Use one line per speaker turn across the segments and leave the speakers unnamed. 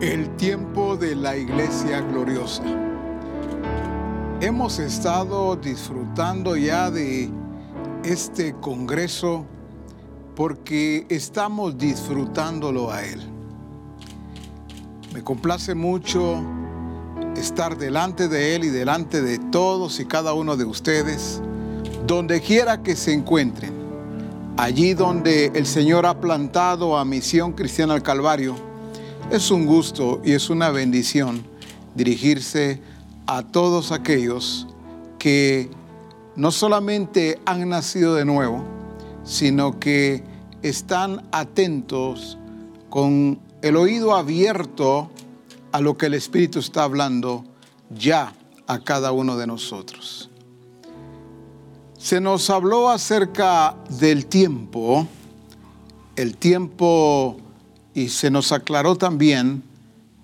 El tiempo de la iglesia gloriosa. Hemos estado disfrutando ya de este congreso porque estamos disfrutándolo a Él. Me complace mucho estar delante de Él y delante de todos y cada uno de ustedes, donde quiera que se encuentren, allí donde el Señor ha plantado a Misión Cristiana al Calvario es un gusto y es una bendición dirigirse a todos aquellos que no solamente han nacido de nuevo, sino que están atentos con el oído abierto a lo que el Espíritu está hablando ya a cada uno de nosotros. Se nos habló acerca del tiempo, el tiempo y se nos aclaró también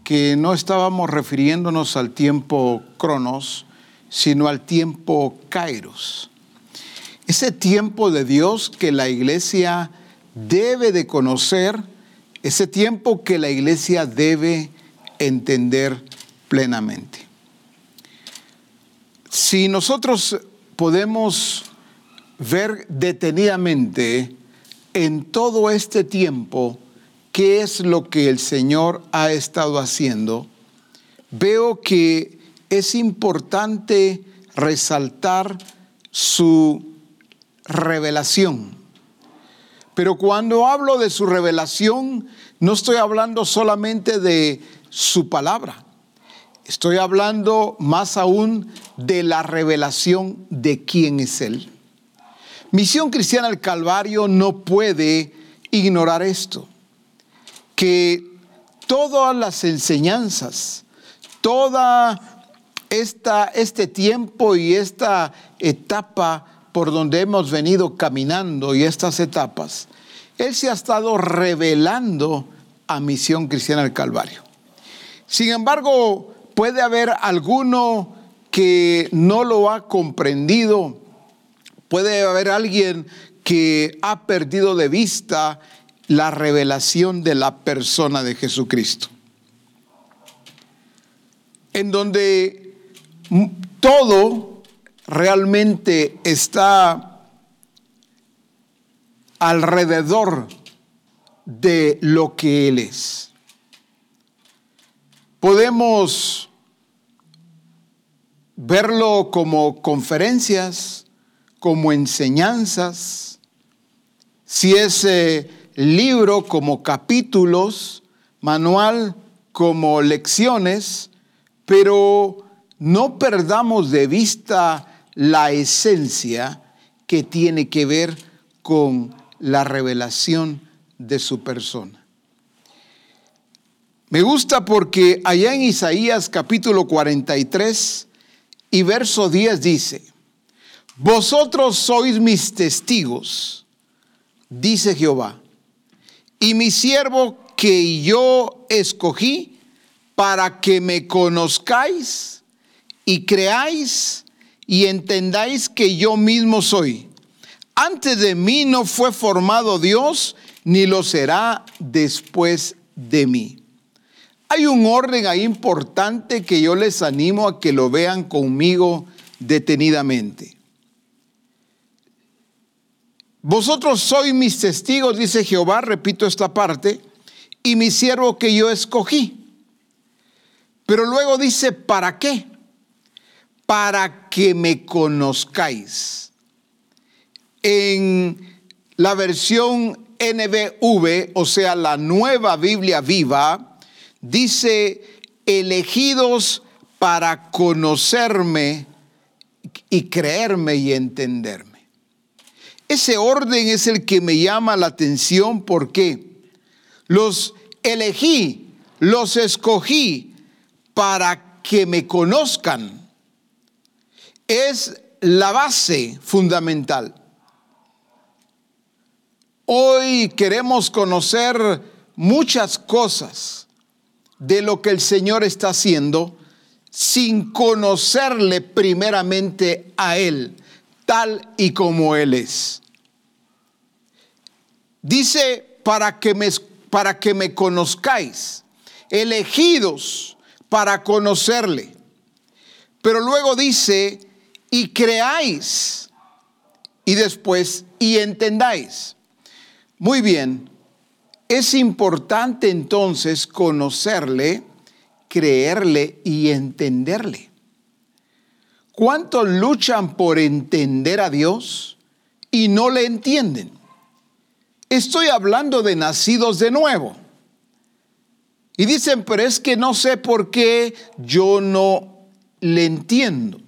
que no estábamos refiriéndonos al tiempo cronos, sino al tiempo kairos. Ese tiempo de Dios que la iglesia debe de conocer, ese tiempo que la iglesia debe entender plenamente. Si nosotros podemos ver detenidamente en todo este tiempo qué es lo que el Señor ha estado haciendo, veo que es importante resaltar su revelación. Pero cuando hablo de su revelación, no estoy hablando solamente de su palabra. Estoy hablando más aún de la revelación de quién es Él. Misión Cristiana del Calvario no puede ignorar esto que todas las enseñanzas, toda esta, este tiempo y esta etapa por donde hemos venido caminando y estas etapas, Él se ha estado revelando a Misión Cristiana del Calvario. Sin embargo, puede haber alguno que no lo ha comprendido, puede haber alguien que ha perdido de vista la revelación de la persona de Jesucristo. En donde todo realmente está alrededor de lo que Él es. Podemos verlo como conferencias, como enseñanzas, si es eh, libro como capítulos, manual como lecciones, pero no perdamos de vista la esencia que tiene que ver con la revelación de su persona. Me gusta porque allá en Isaías capítulo 43 y verso 10 dice, Vosotros sois mis testigos, dice Jehová, y mi siervo que yo escogí para que me conozcáis y creáis y entendáis que yo mismo soy. Antes de mí no fue formado Dios, ni lo será después de mí. Hay un orden ahí importante que yo les animo a que lo vean conmigo detenidamente. Vosotros sois mis testigos, dice Jehová, repito esta parte, y mi siervo que yo escogí. Pero luego dice, ¿para qué? Para que me conozcáis. En la versión NBV, o sea, la nueva Biblia viva, dice, elegidos para conocerme y creerme y entenderme. Ese orden es el que me llama la atención porque los elegí, los escogí para que me conozcan. Es la base fundamental. Hoy queremos conocer muchas cosas de lo que el Señor está haciendo sin conocerle primeramente a Él tal y como Él es. Dice, para que me, para que me conozcáis elegidos para conocerle. Pero luego dice, y creáis, y después, y entendáis. Muy bien, es importante entonces conocerle, creerle y entenderle. ¿Cuántos luchan por entender a Dios y no le entienden? Estoy hablando de nacidos de nuevo. Y dicen, pero es que no sé por qué yo no le entiendo.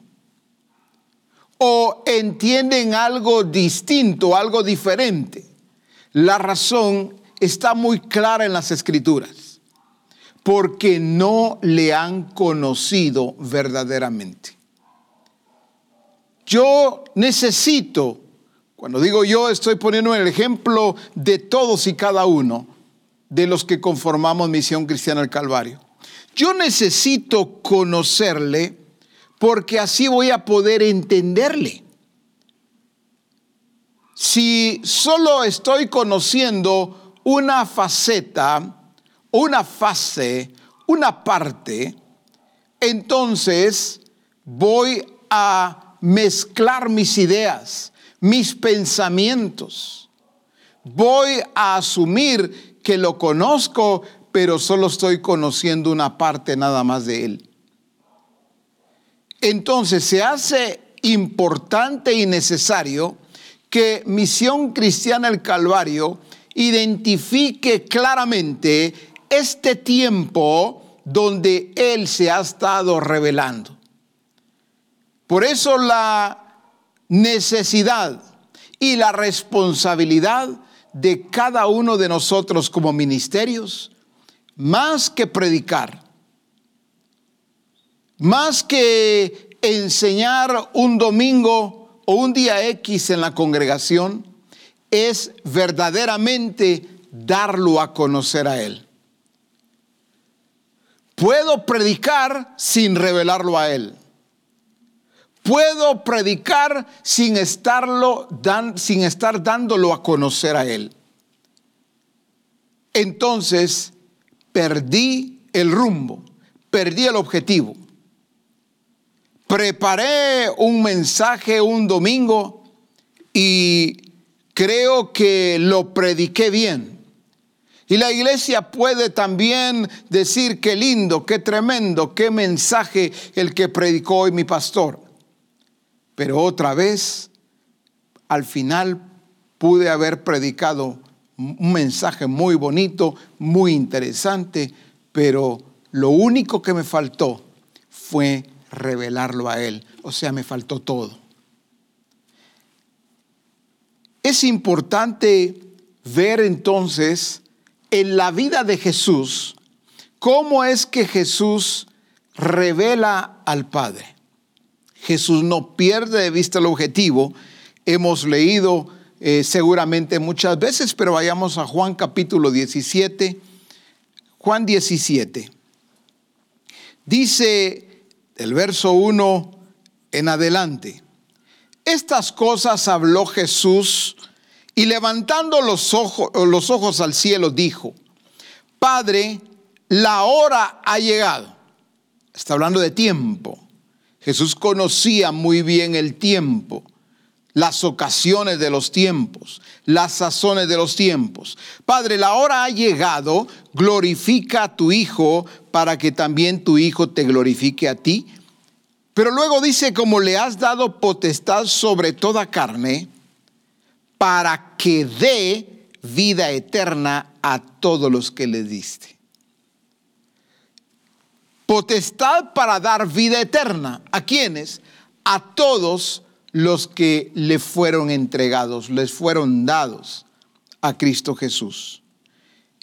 O entienden algo distinto, algo diferente. La razón está muy clara en las escrituras. Porque no le han conocido verdaderamente. Yo necesito, cuando digo yo, estoy poniendo el ejemplo de todos y cada uno de los que conformamos Misión Cristiana del Calvario. Yo necesito conocerle porque así voy a poder entenderle. Si solo estoy conociendo una faceta, una fase, una parte, entonces voy a mezclar mis ideas, mis pensamientos. Voy a asumir que lo conozco, pero solo estoy conociendo una parte nada más de él. Entonces se hace importante y necesario que Misión Cristiana el Calvario identifique claramente este tiempo donde Él se ha estado revelando. Por eso la necesidad y la responsabilidad de cada uno de nosotros como ministerios, más que predicar, más que enseñar un domingo o un día X en la congregación, es verdaderamente darlo a conocer a Él. Puedo predicar sin revelarlo a Él puedo predicar sin, estarlo sin estar dándolo a conocer a Él. Entonces perdí el rumbo, perdí el objetivo. Preparé un mensaje un domingo y creo que lo prediqué bien. Y la iglesia puede también decir qué lindo, qué tremendo, qué mensaje el que predicó hoy mi pastor. Pero otra vez, al final pude haber predicado un mensaje muy bonito, muy interesante, pero lo único que me faltó fue revelarlo a Él. O sea, me faltó todo. Es importante ver entonces en la vida de Jesús cómo es que Jesús revela al Padre. Jesús no pierde de vista el objetivo. Hemos leído eh, seguramente muchas veces, pero vayamos a Juan capítulo 17. Juan 17. Dice el verso 1 en adelante. Estas cosas habló Jesús y levantando los ojos, los ojos al cielo dijo, Padre, la hora ha llegado. Está hablando de tiempo Jesús conocía muy bien el tiempo, las ocasiones de los tiempos, las sazones de los tiempos. Padre, la hora ha llegado, glorifica a tu Hijo para que también tu Hijo te glorifique a ti. Pero luego dice, como le has dado potestad sobre toda carne, para que dé vida eterna a todos los que le diste potestad para dar vida eterna. ¿A quiénes? A todos los que le fueron entregados, les fueron dados a Cristo Jesús.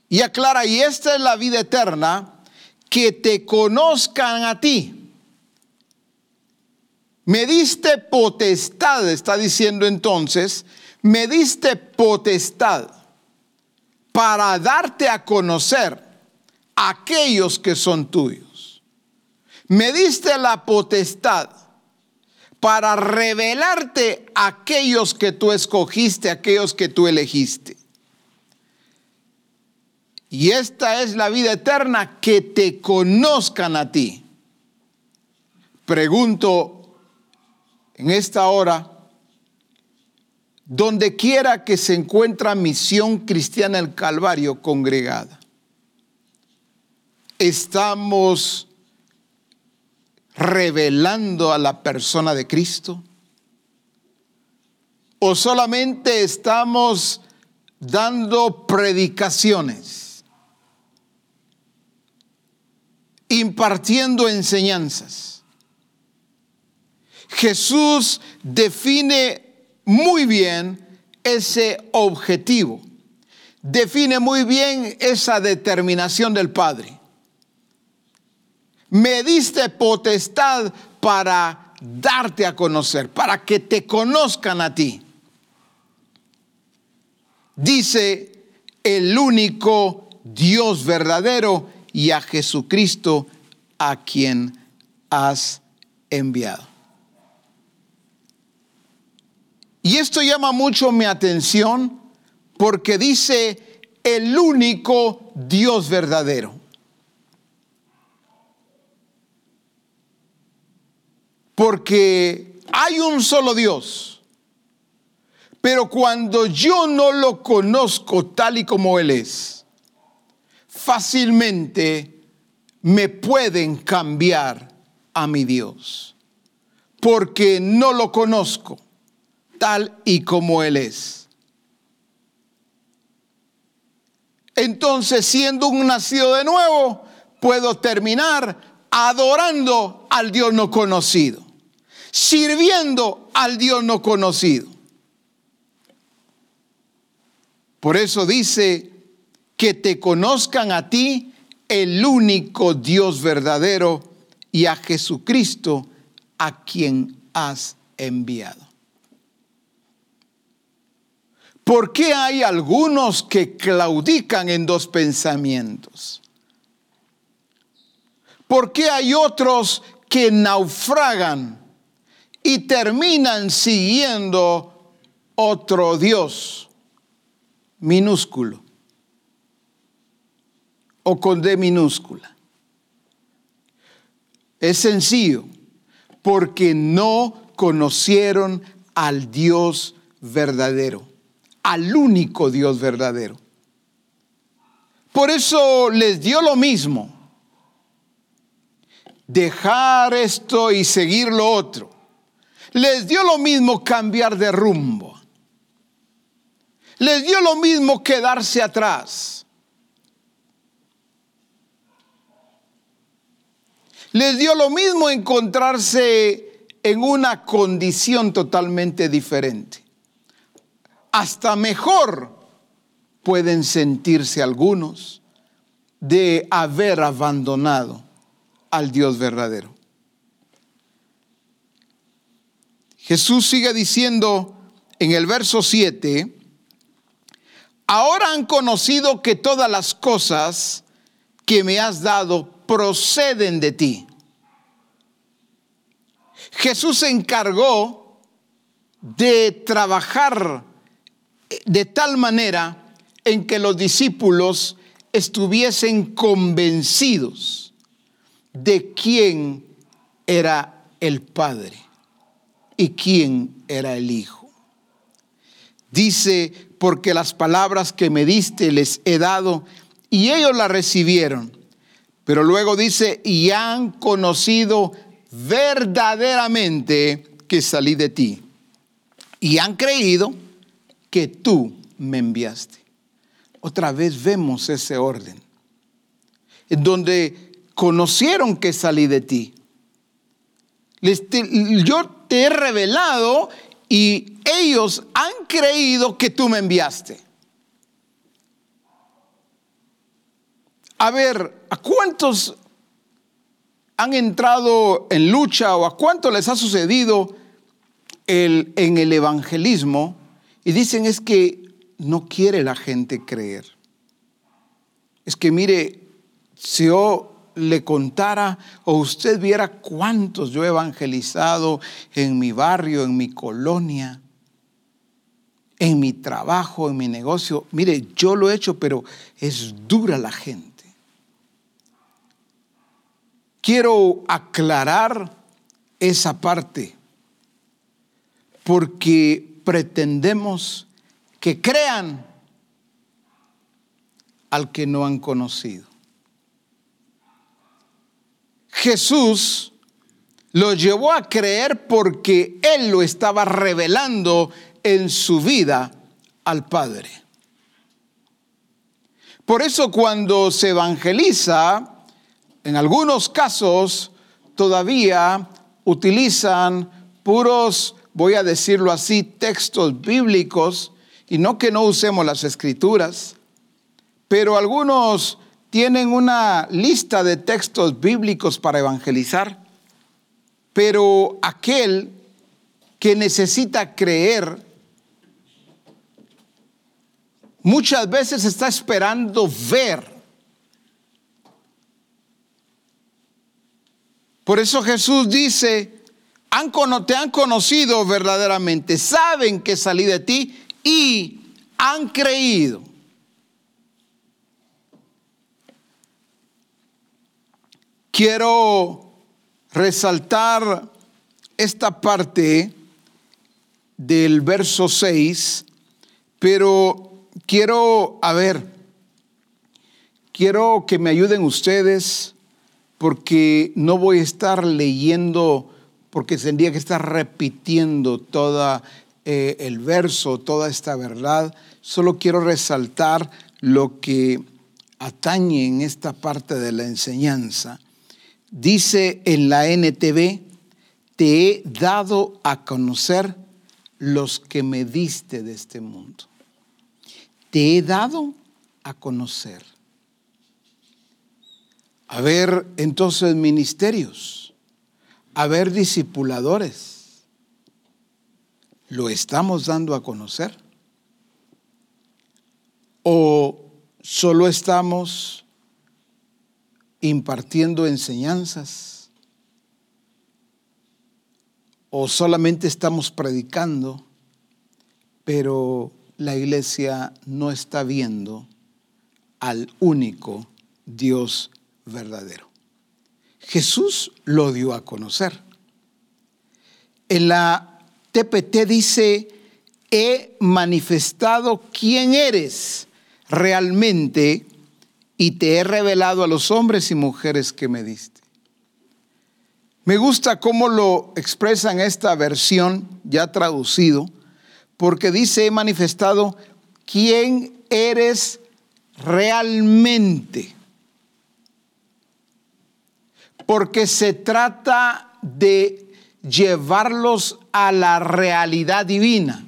Y aclara, y esta es la vida eterna, que te conozcan a ti. Me diste potestad, está diciendo entonces, me diste potestad para darte a conocer a aquellos que son tuyos me diste la potestad para revelarte a aquellos que tú escogiste, aquellos que tú elegiste. Y esta es la vida eterna, que te conozcan a ti. Pregunto en esta hora, donde quiera que se encuentra misión cristiana el Calvario congregada, estamos revelando a la persona de Cristo? ¿O solamente estamos dando predicaciones, impartiendo enseñanzas? Jesús define muy bien ese objetivo, define muy bien esa determinación del Padre. Me diste potestad para darte a conocer, para que te conozcan a ti. Dice el único Dios verdadero y a Jesucristo a quien has enviado. Y esto llama mucho mi atención porque dice el único Dios verdadero. Porque hay un solo Dios. Pero cuando yo no lo conozco tal y como Él es, fácilmente me pueden cambiar a mi Dios. Porque no lo conozco tal y como Él es. Entonces, siendo un nacido de nuevo, puedo terminar adorando al Dios no conocido, sirviendo al Dios no conocido. Por eso dice que te conozcan a ti, el único Dios verdadero, y a Jesucristo, a quien has enviado. ¿Por qué hay algunos que claudican en dos pensamientos? ¿Por qué hay otros que naufragan y terminan siguiendo otro Dios minúsculo o con D minúscula? Es sencillo, porque no conocieron al Dios verdadero al único Dios verdadero. Por eso les dio lo mismo. Dejar esto y seguir lo otro. Les dio lo mismo cambiar de rumbo. Les dio lo mismo quedarse atrás. Les dio lo mismo encontrarse en una condición totalmente diferente hasta mejor pueden sentirse algunos de haber abandonado al Dios verdadero. Jesús sigue diciendo en el verso 7, ahora han conocido que todas las cosas que me has dado proceden de ti. Jesús se encargó de trabajar de tal manera en que los discípulos estuviesen convencidos de quién era el Padre y quién era el Hijo. Dice, porque las palabras que me diste les he dado y ellos las recibieron. Pero luego dice, y han conocido verdaderamente que salí de ti. Y han creído que tú me enviaste. Otra vez vemos ese orden, en donde conocieron que salí de ti. Te he revelado y ellos han creído que tú me enviaste. A ver, ¿a cuántos han entrado en lucha o a cuántos les ha sucedido el, en el evangelismo y dicen es que no quiere la gente creer. Es que mire, si yo le contara o usted viera cuántos yo he evangelizado en mi barrio, en mi colonia, en mi trabajo, en mi negocio. Mire, yo lo he hecho, pero es dura la gente. Quiero aclarar esa parte porque pretendemos que crean al que no han conocido. Jesús lo llevó a creer porque Él lo estaba revelando en su vida al Padre. Por eso cuando se evangeliza, en algunos casos todavía utilizan puros, voy a decirlo así, textos bíblicos, y no que no usemos las escrituras, pero algunos tienen una lista de textos bíblicos para evangelizar, pero aquel que necesita creer muchas veces está esperando ver. Por eso Jesús dice, te han conocido verdaderamente, saben que salí de ti y han creído. Quiero resaltar esta parte del verso 6, pero quiero, a ver, quiero que me ayuden ustedes porque no voy a estar leyendo, porque tendría que estar repitiendo todo eh, el verso, toda esta verdad. Solo quiero resaltar lo que atañe en esta parte de la enseñanza. Dice en la NTV, te he dado a conocer los que me diste de este mundo. Te he dado a conocer. A ver entonces ministerios, a ver discipuladores. ¿Lo estamos dando a conocer? ¿O solo estamos impartiendo enseñanzas o solamente estamos predicando, pero la iglesia no está viendo al único Dios verdadero. Jesús lo dio a conocer. En la TPT dice, he manifestado quién eres realmente y te he revelado a los hombres y mujeres que me diste. Me gusta cómo lo expresa en esta versión ya traducido, porque dice, he manifestado quién eres realmente. Porque se trata de llevarlos a la realidad divina.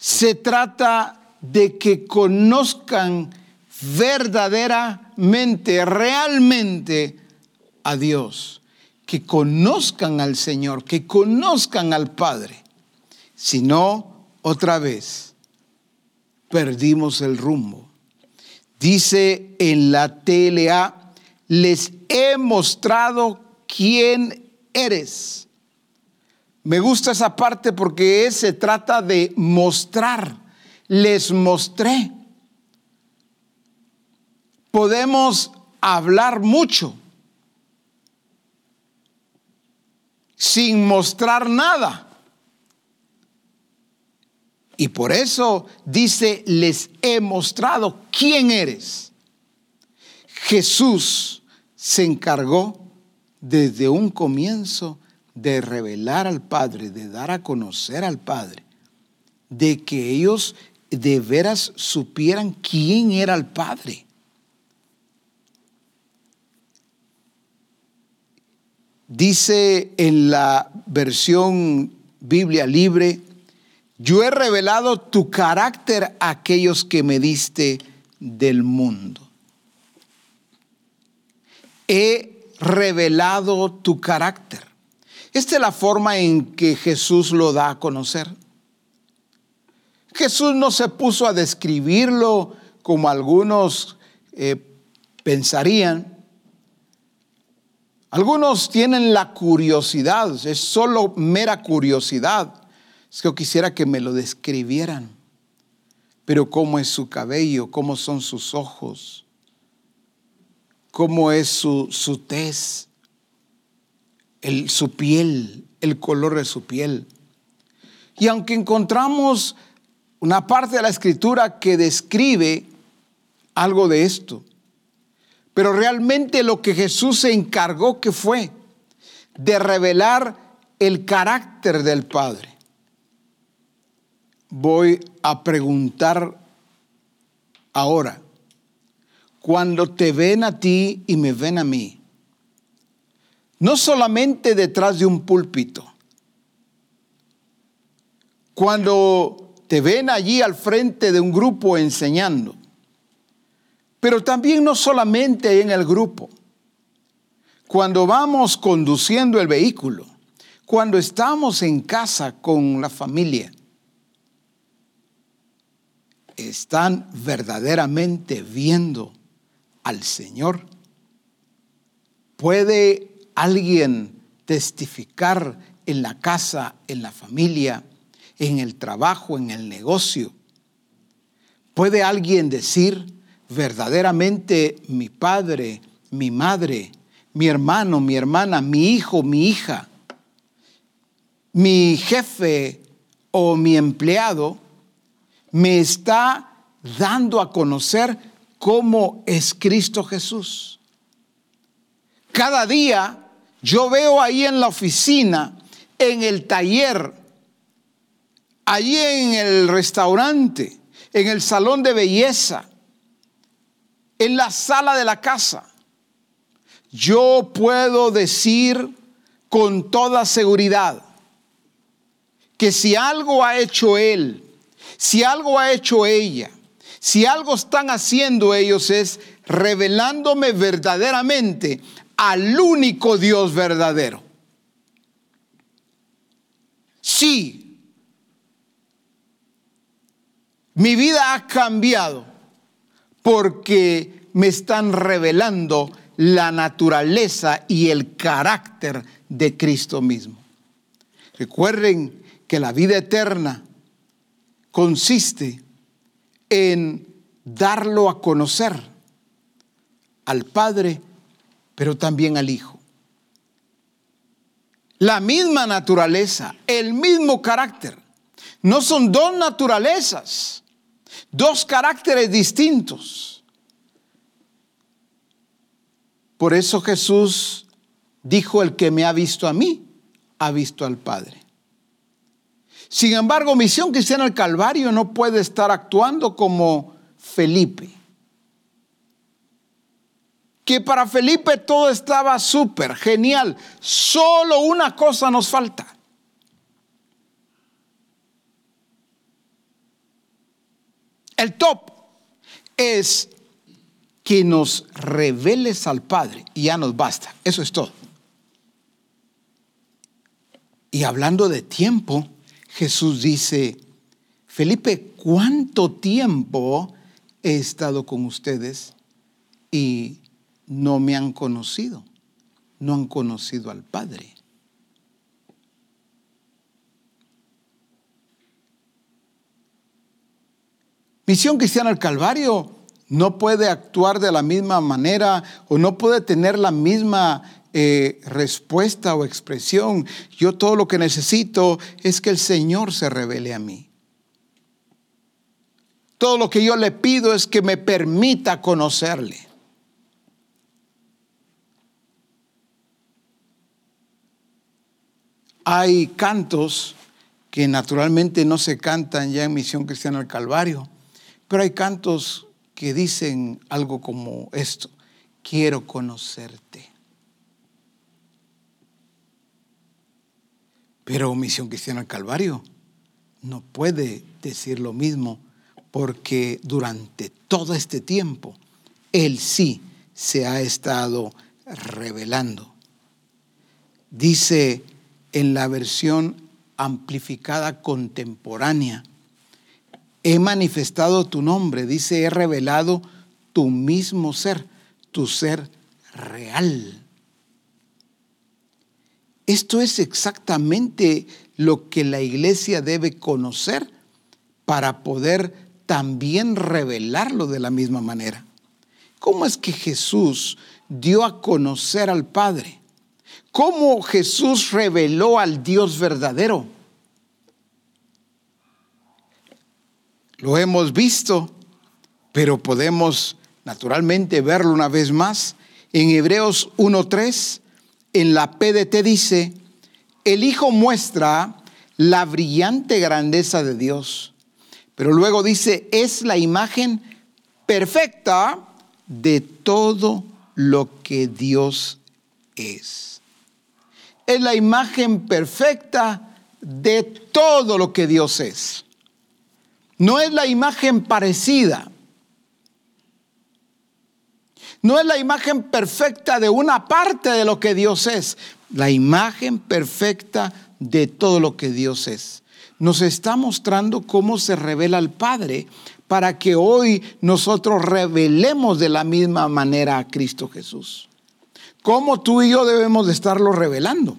Se trata de que conozcan verdaderamente, realmente a Dios, que conozcan al Señor, que conozcan al Padre. Si no, otra vez, perdimos el rumbo. Dice en la TLA, les he mostrado quién eres. Me gusta esa parte porque se trata de mostrar. Les mostré. Podemos hablar mucho sin mostrar nada. Y por eso dice, les he mostrado quién eres. Jesús se encargó desde un comienzo de revelar al Padre, de dar a conocer al Padre, de que ellos de veras supieran quién era el Padre. Dice en la versión Biblia libre, yo he revelado tu carácter a aquellos que me diste del mundo. He revelado tu carácter. Esta es la forma en que Jesús lo da a conocer. Jesús no se puso a describirlo como algunos eh, pensarían, Algunos tienen la curiosidad, es solo mera curiosidad. Es que yo quisiera que me lo describieran. Pero cómo es su cabello, cómo son sus ojos, cómo es su, su tez, el, su piel, el color de su piel. Y aunque encontramos una parte de la escritura que describe algo de esto, pero realmente lo que Jesús se encargó que fue de revelar el carácter del Padre. Voy a preguntar ahora, cuando te ven a ti y me ven a mí, no solamente detrás de un púlpito, cuando te ven allí al frente de un grupo enseñando, pero también no solamente en el grupo. Cuando vamos conduciendo el vehículo, cuando estamos en casa con la familia, están verdaderamente viendo al Señor. ¿Puede alguien testificar en la casa, en la familia, en el trabajo, en el negocio? ¿Puede alguien decir, verdaderamente mi padre, mi madre, mi hermano, mi hermana, mi hijo, mi hija, mi jefe o mi empleado me está dando a conocer cómo es Cristo Jesús. Cada día yo veo ahí en la oficina, en el taller, allí en el restaurante, en el salón de belleza, en la sala de la casa, yo puedo decir con toda seguridad que si algo ha hecho él, si algo ha hecho ella, si algo están haciendo ellos es revelándome verdaderamente al único Dios verdadero. Sí, mi vida ha cambiado porque me están revelando la naturaleza y el carácter de Cristo mismo. Recuerden que la vida eterna consiste en darlo a conocer al Padre, pero también al Hijo. La misma naturaleza, el mismo carácter. No son dos naturalezas, Dos caracteres distintos. Por eso Jesús dijo, el que me ha visto a mí, ha visto al Padre. Sin embargo, Misión Cristiana al Calvario no puede estar actuando como Felipe. Que para Felipe todo estaba súper, genial. Solo una cosa nos falta. El top es que nos reveles al Padre y ya nos basta. Eso es todo. Y hablando de tiempo, Jesús dice, Felipe, ¿cuánto tiempo he estado con ustedes y no me han conocido? No han conocido al Padre. Misión Cristiana al Calvario no puede actuar de la misma manera o no puede tener la misma eh, respuesta o expresión. Yo todo lo que necesito es que el Señor se revele a mí. Todo lo que yo le pido es que me permita conocerle. Hay cantos que naturalmente no se cantan ya en Misión Cristiana al Calvario pero hay cantos que dicen algo como esto, quiero conocerte. Pero Misión Cristiana al Calvario no puede decir lo mismo porque durante todo este tiempo Él sí se ha estado revelando. Dice en la versión amplificada contemporánea, he manifestado tu nombre, dice, he revelado tu mismo ser, tu ser real. Esto es exactamente lo que la iglesia debe conocer para poder también revelarlo de la misma manera. ¿Cómo es que Jesús dio a conocer al Padre? ¿Cómo Jesús reveló al Dios verdadero? Lo hemos visto, pero podemos naturalmente verlo una vez más. En Hebreos 1.3, en la PDT dice, el Hijo muestra la brillante grandeza de Dios, pero luego dice, es la imagen perfecta de todo lo que Dios es. Es la imagen perfecta de todo lo que Dios es. No es la imagen parecida. No es la imagen perfecta de una parte de lo que Dios es. La imagen perfecta de todo lo que Dios es. Nos está mostrando cómo se revela al Padre para que hoy nosotros revelemos de la misma manera a Cristo Jesús. ¿Cómo tú y yo debemos de estarlo revelando?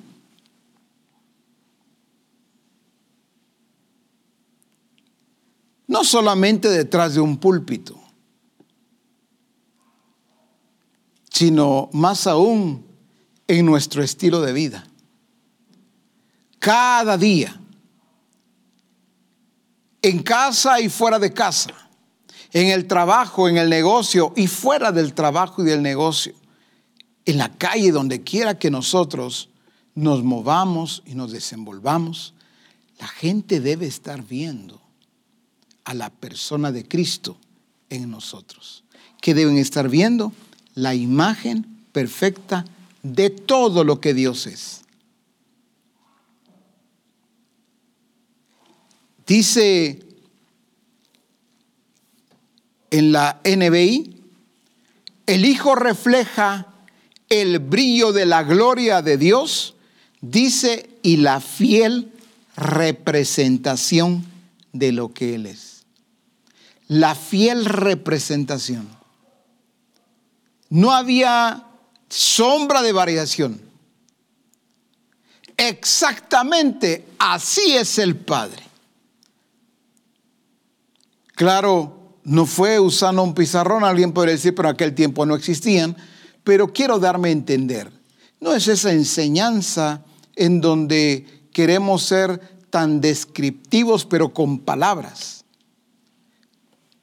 No solamente detrás de un púlpito, sino más aún en nuestro estilo de vida. Cada día en casa y fuera de casa, en el trabajo, en el negocio y fuera del trabajo y del negocio, en la calle, donde quiera que nosotros nos movamos y nos desenvolvamos, la gente debe estar viendo a la persona de Cristo en nosotros. Que deben estar viendo la imagen perfecta de todo lo que Dios es. Dice en la NBI, el Hijo refleja el brillo de la gloria de Dios, dice, y la fiel representación de lo que Él es. La fiel representación. No había sombra de variación. Exactamente así es el Padre. Claro, no fue usando un pizarrón, alguien podría decir, pero en aquel tiempo no existían, pero quiero darme a entender. No es esa enseñanza en donde queremos ser tan descriptivos, pero con palabras.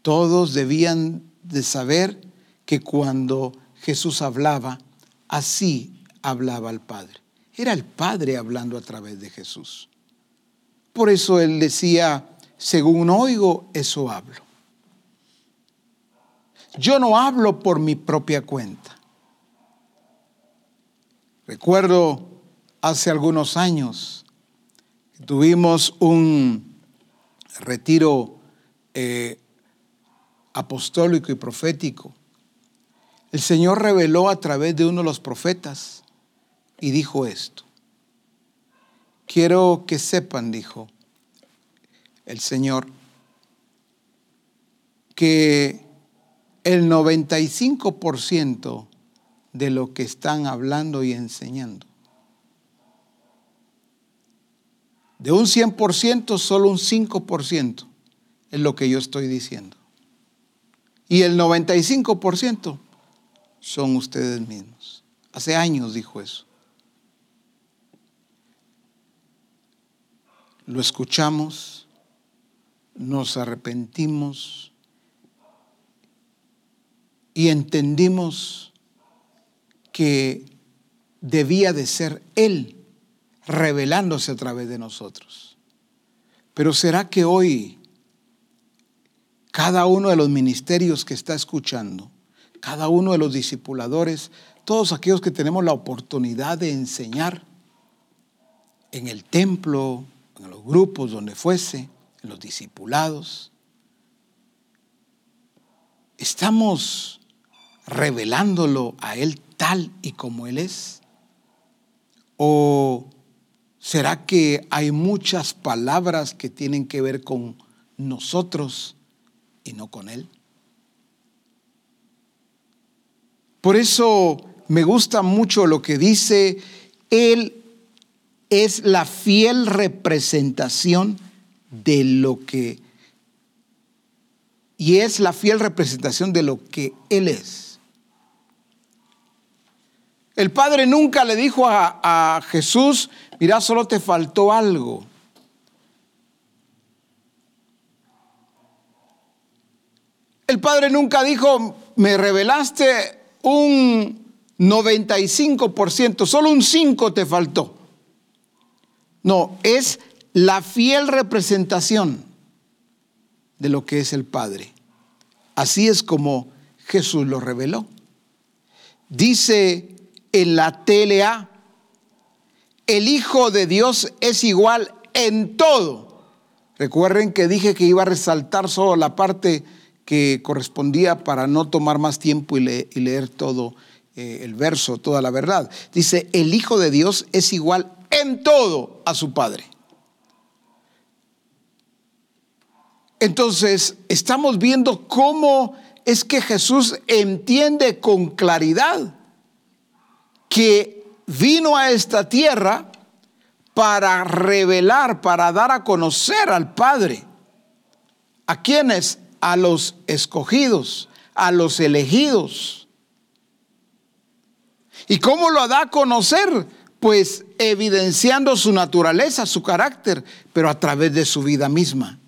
Todos debían de saber que cuando Jesús hablaba, así hablaba el Padre. Era el Padre hablando a través de Jesús. Por eso él decía, según oigo, eso hablo. Yo no hablo por mi propia cuenta. Recuerdo hace algunos años, tuvimos un retiro eh, apostólico y profético. El Señor reveló a través de uno de los profetas y dijo esto. Quiero que sepan, dijo, el Señor que el 95% de lo que están hablando y enseñando, de un 100%, solo un 5% es lo que yo estoy diciendo. Y el 95% son ustedes mismos. Hace años dijo eso. Lo escuchamos nos arrepentimos y entendimos que debía de ser Él revelándose a través de nosotros. Pero ¿será que hoy cada uno de los ministerios que está escuchando, cada uno de los discipuladores, todos aquellos que tenemos la oportunidad de enseñar en el templo, en los grupos, donde fuese, en los discipulados. ¿Estamos revelándolo a Él tal y como Él es? ¿O será que hay muchas palabras que tienen que ver con nosotros y no con Él? Por eso me gusta mucho lo que dice Él es la fiel representación de lo que y es la fiel representación de lo que Él es. El Padre nunca le dijo a, a Jesús, mira, solo te faltó algo. El Padre nunca dijo, me revelaste un 95%, solo un 5 te faltó. No, es la fiel representación de lo que es el Padre. Así es como Jesús lo reveló. Dice en la TLA, el Hijo de Dios es igual en todo. Recuerden que dije que iba a resaltar solo la parte que correspondía para no tomar más tiempo y, leer todo eh, el verso, toda la verdad. Dice, el Hijo de Dios es igual en todo a su Padre. Entonces, estamos viendo cómo es que Jesús entiende con claridad que vino a esta tierra para revelar, para dar a conocer al Padre. ¿A quiénes? A los escogidos, a los elegidos. ¿Y cómo lo da a conocer? Pues evidenciando su naturaleza, su carácter, pero a través de su vida misma.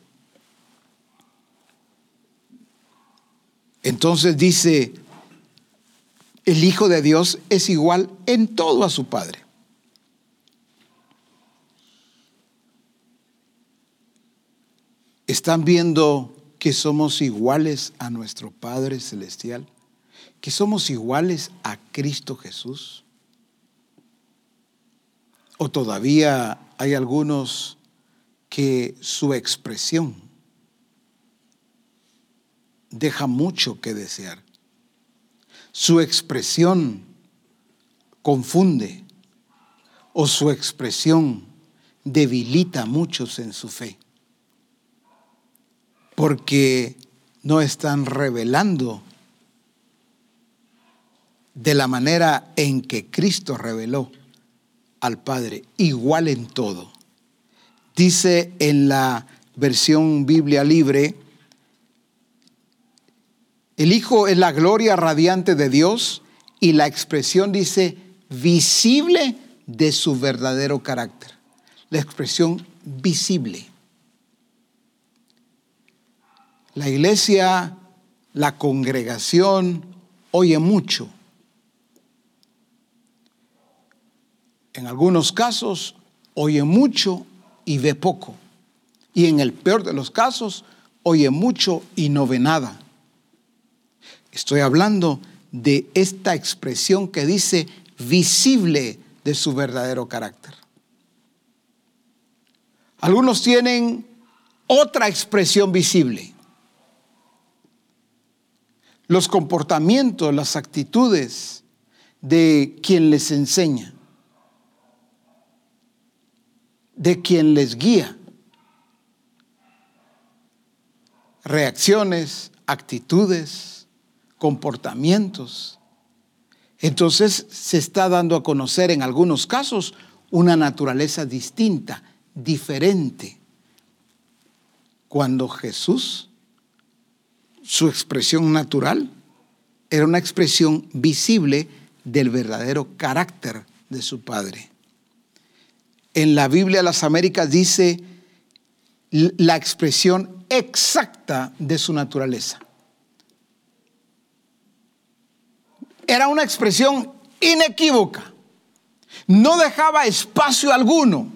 Entonces dice, el Hijo de Dios es igual en todo a su Padre. ¿Están viendo que somos iguales a nuestro Padre Celestial? ¿Que somos iguales a Cristo Jesús? ¿O todavía hay algunos que su expresión deja mucho que desear. Su expresión confunde o su expresión debilita a muchos en su fe, porque no están revelando de la manera en que Cristo reveló al Padre, igual en todo. Dice en la versión Biblia libre, el Hijo es la gloria radiante de Dios y la expresión dice visible de su verdadero carácter. La expresión visible. La iglesia, la congregación oye mucho. En algunos casos oye mucho y ve poco. Y en el peor de los casos oye mucho y no ve nada. Estoy hablando de esta expresión que dice visible de su verdadero carácter. Algunos tienen otra expresión visible. Los comportamientos, las actitudes de quien les enseña, de quien les guía. Reacciones, actitudes, comportamientos. Entonces se está dando a conocer en algunos casos una naturaleza distinta, diferente. Cuando Jesús, su expresión natural, era una expresión visible del verdadero carácter de su Padre. En la Biblia de las Américas dice la expresión exacta de su naturaleza. Era una expresión inequívoca. No dejaba espacio alguno.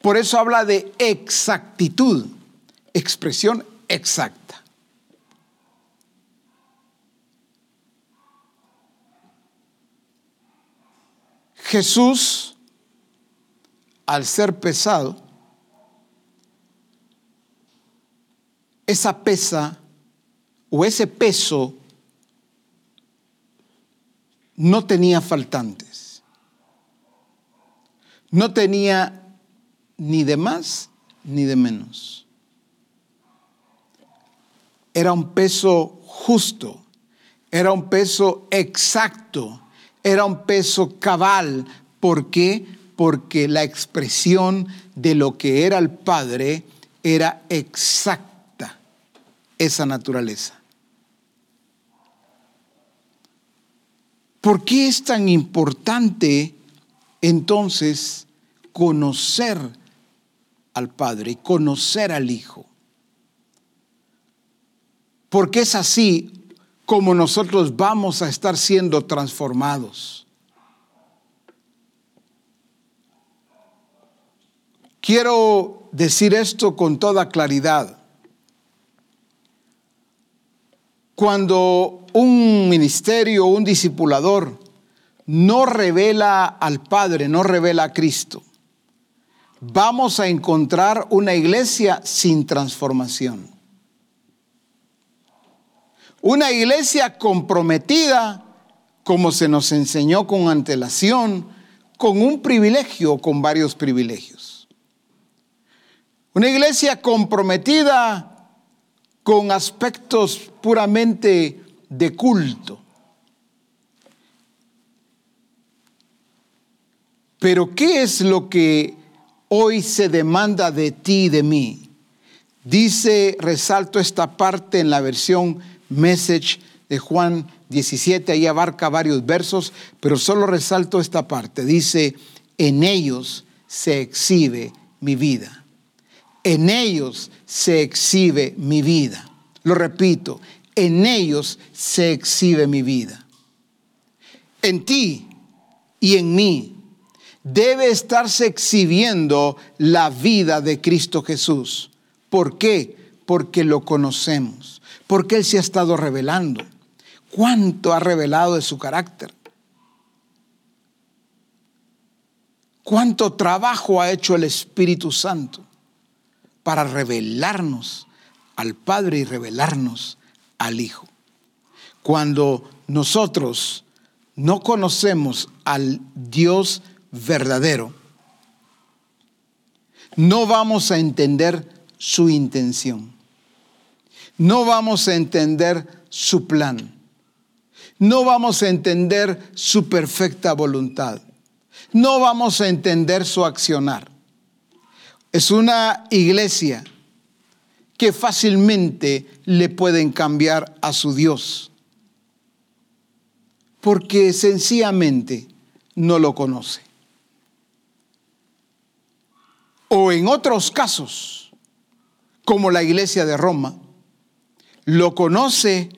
Por eso habla de exactitud, expresión exacta. Jesús, al ser pesado, esa pesa o ese peso no tenía faltantes. No tenía ni de más ni de menos. Era un peso justo, era un peso exacto, era un peso cabal. ¿Por qué? porque la expresión de lo que era el Padre era exacta, esa naturaleza. ¿Por qué es tan importante entonces conocer al Padre conocer al Hijo? Porque es así como nosotros vamos a estar siendo transformados. Quiero decir esto con toda claridad. Cuando un ministerio, un discipulador, no revela al Padre, no revela a Cristo, vamos a encontrar una iglesia sin transformación. Una iglesia comprometida, como se nos enseñó con antelación, con un privilegio, con varios privilegios. Una iglesia comprometida con aspectos puramente de culto. Pero ¿qué es lo que hoy se demanda de ti y de mí? Dice, resalto esta parte en la versión message de Juan 17, ahí abarca varios versos, pero solo resalto esta parte. Dice, en ellos se exhibe mi vida. En ellos se exhibe mi vida. Lo repito, en ellos se exhibe mi vida. En ti y en mí debe estarse exhibiendo la vida de Cristo Jesús. ¿Por qué? Porque lo conocemos porque Él se ha estado revelando. ¿Cuánto ha revelado de su carácter? ¿Cuánto trabajo ha hecho el Espíritu Santo para revelarnos al Padre y revelarnos al Hijo? Cuando nosotros no conocemos al Dios verdadero, no vamos a entender su intención no vamos a entender su plan. No vamos a entender su perfecta voluntad. No vamos a entender su accionar. Es una iglesia que fácilmente le pueden cambiar a su Dios, porque sencillamente no lo conoce. O en otros casos, como la iglesia de Roma, lo conoce,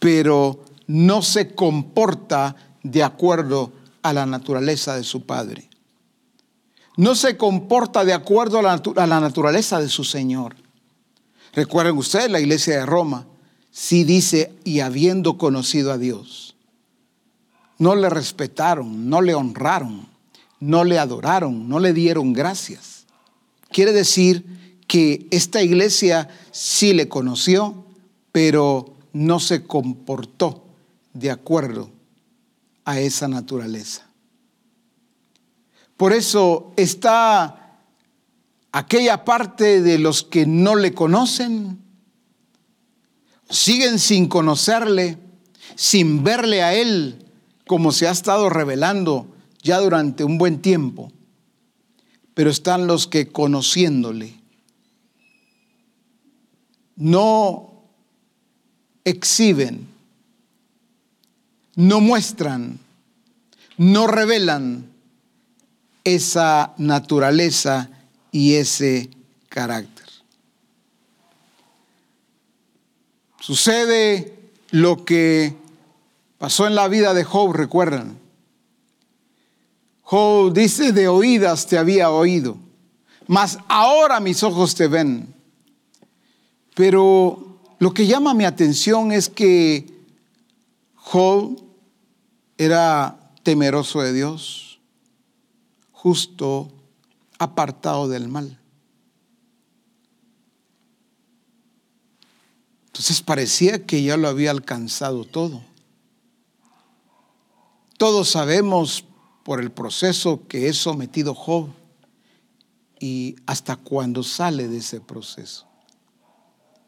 pero no se comporta de acuerdo a la naturaleza de su Padre. No se comporta de acuerdo a la, naturaleza de su Señor. Recuerden ustedes la iglesia de Roma, sí dice, y habiendo conocido a Dios, no le respetaron, no le honraron, no le adoraron, no le dieron gracias. Quiere decir que esta iglesia sí le conoció, pero no se comportó de acuerdo a esa naturaleza. Por eso está aquella parte de los que no le conocen, siguen sin conocerle, sin verle a Él como se ha estado revelando ya durante un buen tiempo, pero están los que conociéndole. No exhiben, no muestran, no revelan esa naturaleza y ese carácter. Sucede lo que pasó en la vida de Job, recuerdan. Job dice, de oídas te había oído, mas ahora mis ojos te ven. Pero lo que llama mi atención es que Job era temeroso de Dios, justo, apartado del mal. Entonces parecía que ya lo había alcanzado todo. Todos sabemos por el proceso que es sometido Job y hasta cuando sale de ese proceso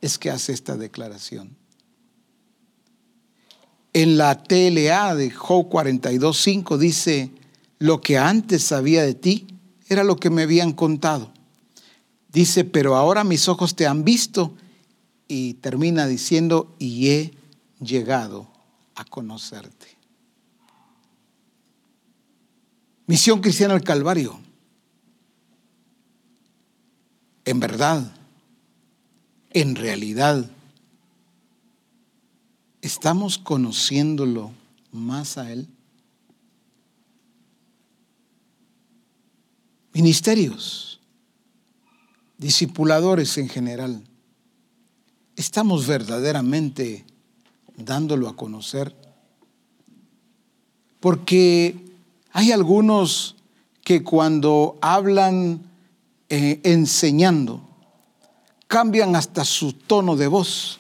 es que hace esta declaración. En la TLA de Job 42.5 dice, lo que antes sabía de ti, Era lo que me habían contado. Dice, pero ahora mis ojos te han visto y termina diciendo, y he llegado a conocerte. Misión Cristiana del Calvario. En verdad, en realidad, ¿estamos conociéndolo más a Él? Ministerios, discipuladores en general, ¿estamos verdaderamente dándolo a conocer? Porque hay algunos que cuando hablan eh, enseñando, cambian hasta su tono de voz.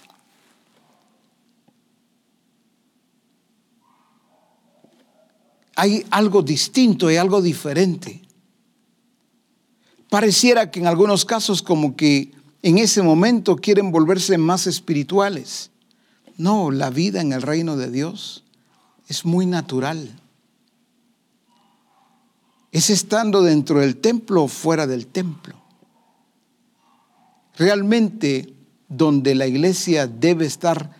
Hay algo distinto, hay algo diferente. Pareciera que en algunos casos como que en ese momento quieren volverse más espirituales. No, la vida en el reino de Dios es muy natural. Es estando dentro del templo o fuera del templo. Realmente donde la iglesia debe estar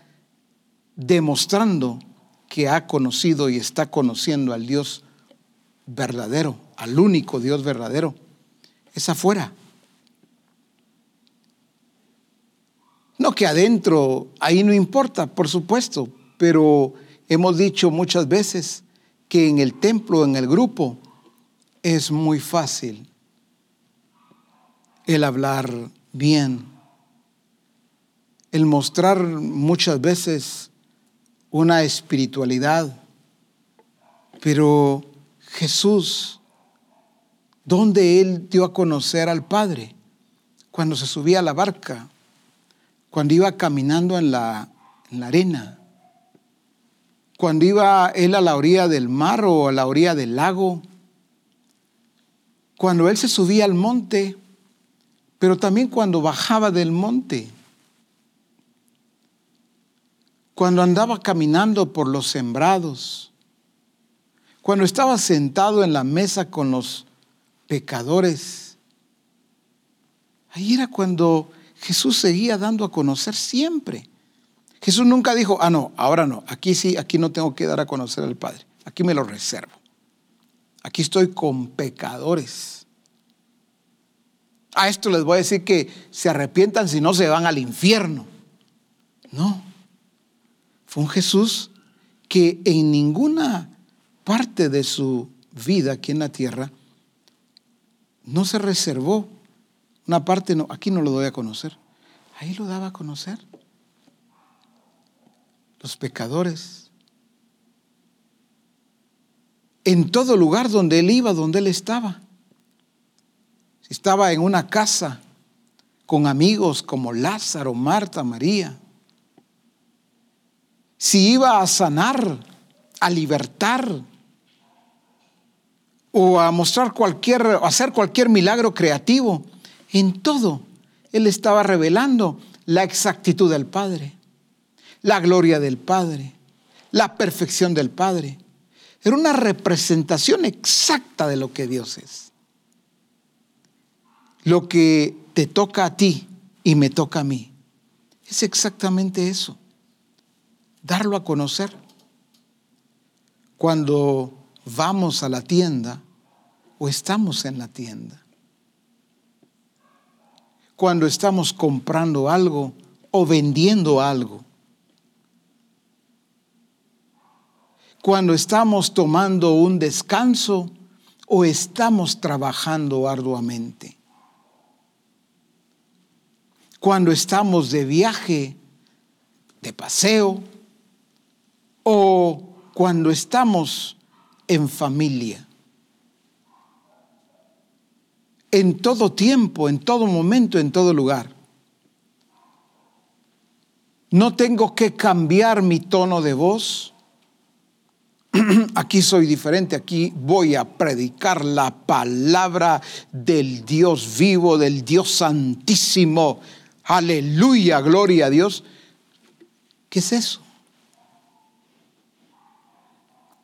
demostrando que ha conocido y está conociendo al Dios verdadero, al único Dios verdadero, es afuera. No que adentro, ahí no importa, por supuesto, pero hemos dicho muchas veces que en el templo, en el grupo, es muy fácil el hablar bien, el mostrar muchas veces una espiritualidad, pero Jesús, ¿dónde Él dio a conocer al Padre? Cuando se subía a la barca, cuando iba caminando en la, en la arena, cuando iba Él a la orilla del mar o a la orilla del lago, cuando él se subía al monte, pero también cuando bajaba del monte, cuando andaba caminando por los sembrados, cuando estaba sentado en la mesa con los pecadores. Ahí era cuando Jesús seguía dando a conocer siempre. Jesús nunca dijo, ah, no, ahora no, aquí sí, aquí no tengo que dar a conocer al Padre, aquí me lo reservo. Aquí estoy con pecadores. A esto les voy a decir que se arrepientan si no se van al infierno. No. Fue un Jesús que en ninguna parte de su vida aquí en la tierra no se reservó. Una parte, no, aquí no lo doy a conocer. Ahí lo daba a conocer. Los pecadores, en todo lugar donde él iba, donde él estaba. Si estaba en una casa con amigos como Lázaro, Marta, María. Si iba a sanar, a libertar o a mostrar cualquier, a hacer cualquier milagro creativo, en todo él estaba revelando la exactitud del Padre, la gloria del Padre, la perfección del Padre. Era una representación exacta de lo que Dios es. Lo que te toca a ti y me toca a mí es exactamente eso. Darlo a conocer. Cuando vamos a la tienda o estamos en la tienda. Cuando estamos comprando algo o vendiendo algo cuando estamos tomando un descanso o estamos trabajando arduamente. Cuando estamos de viaje, de paseo, o cuando estamos en familia. En todo tiempo, en todo momento, en todo lugar. No tengo que cambiar mi tono de voz aquí soy diferente, aquí voy a predicar la palabra del Dios vivo, del Dios santísimo. Aleluya, gloria a Dios. ¿Qué es eso?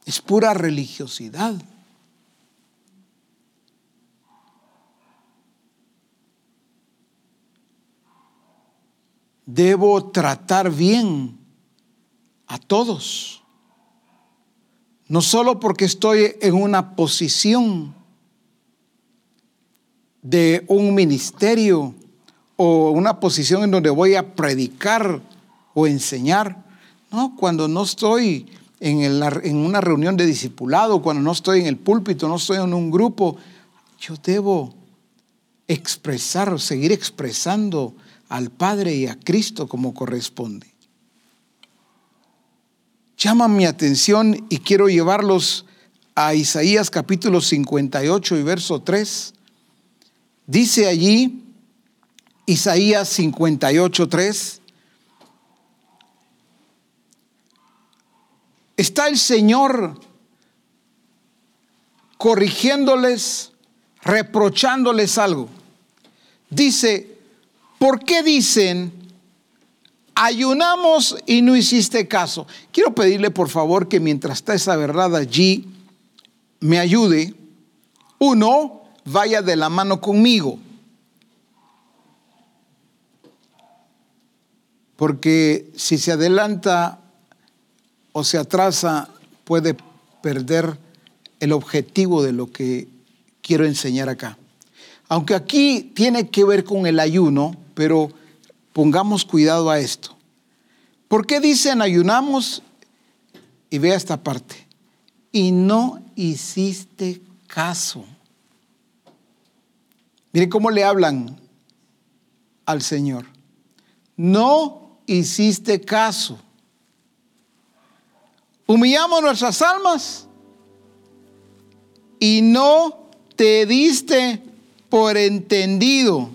Es pura religiosidad. Debo tratar bien a todos. No solo porque estoy en una posición de un ministerio o una posición en donde voy a predicar o enseñar. No, cuando no estoy en, una reunión de discipulado, cuando no estoy en el púlpito, no estoy en un grupo, yo debo expresar, seguir expresando al Padre y a Cristo como corresponde. Llama mi atención y quiero llevarlos a Isaías capítulo 58 y verso 3. Dice allí, Isaías 58, 3, está el Señor corrigiéndoles, reprochándoles algo. Dice, ¿por qué dicen, ayunamos y no hiciste caso? Quiero pedirle por favor que mientras está esa verdad allí, me ayude. Uno, vaya de la mano conmigo. Porque si se adelanta o se atrasa, puede perder el objetivo de lo que quiero enseñar acá. Aunque aquí tiene que ver con el ayuno, pero pongamos cuidado a esto. ¿Por qué dicen ayunamos? Y vea esta parte. Y no hiciste caso. Mire cómo le hablan al Señor. No hiciste caso. Humillamos nuestras almas y no te diste por entendido.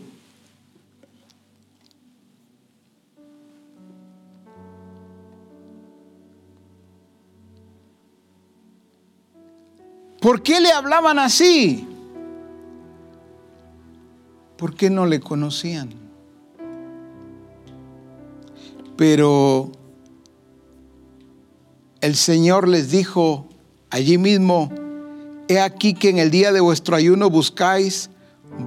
¿Por qué le hablaban así? ¿Por qué no le conocían? Pero el Señor les dijo allí mismo, he aquí que en el día de vuestro ayuno buscáis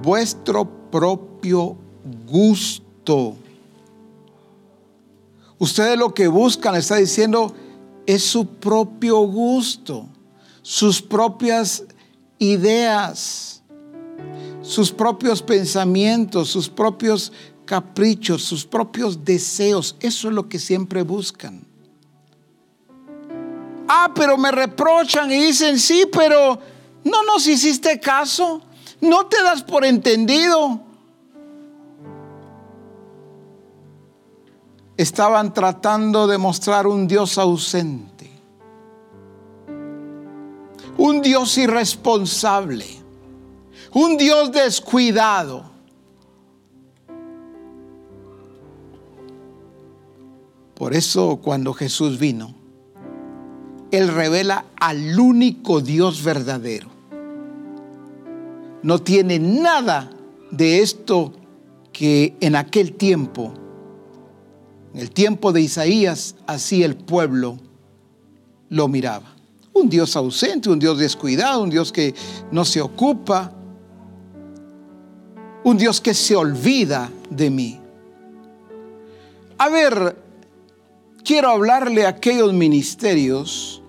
vuestro propio gusto. Ustedes lo que buscan, está diciendo, es su propio gusto, sus propias ideas sus propios pensamientos, sus propios caprichos, sus propios deseos. Eso es lo que siempre buscan. Ah, pero me reprochan y dicen, sí, pero no nos hiciste caso, no te das por entendido. Estaban tratando de mostrar un Dios ausente, un Dios irresponsable un Dios descuidado. Por eso cuando Jesús vino, Él revela al único Dios verdadero. No tiene nada de esto que en aquel tiempo, en el tiempo de Isaías, así el pueblo lo miraba. Un Dios ausente, un Dios descuidado, un Dios que no se ocupa, un Dios que se olvida de mí. A ver, quiero hablarle a aquellos ministerios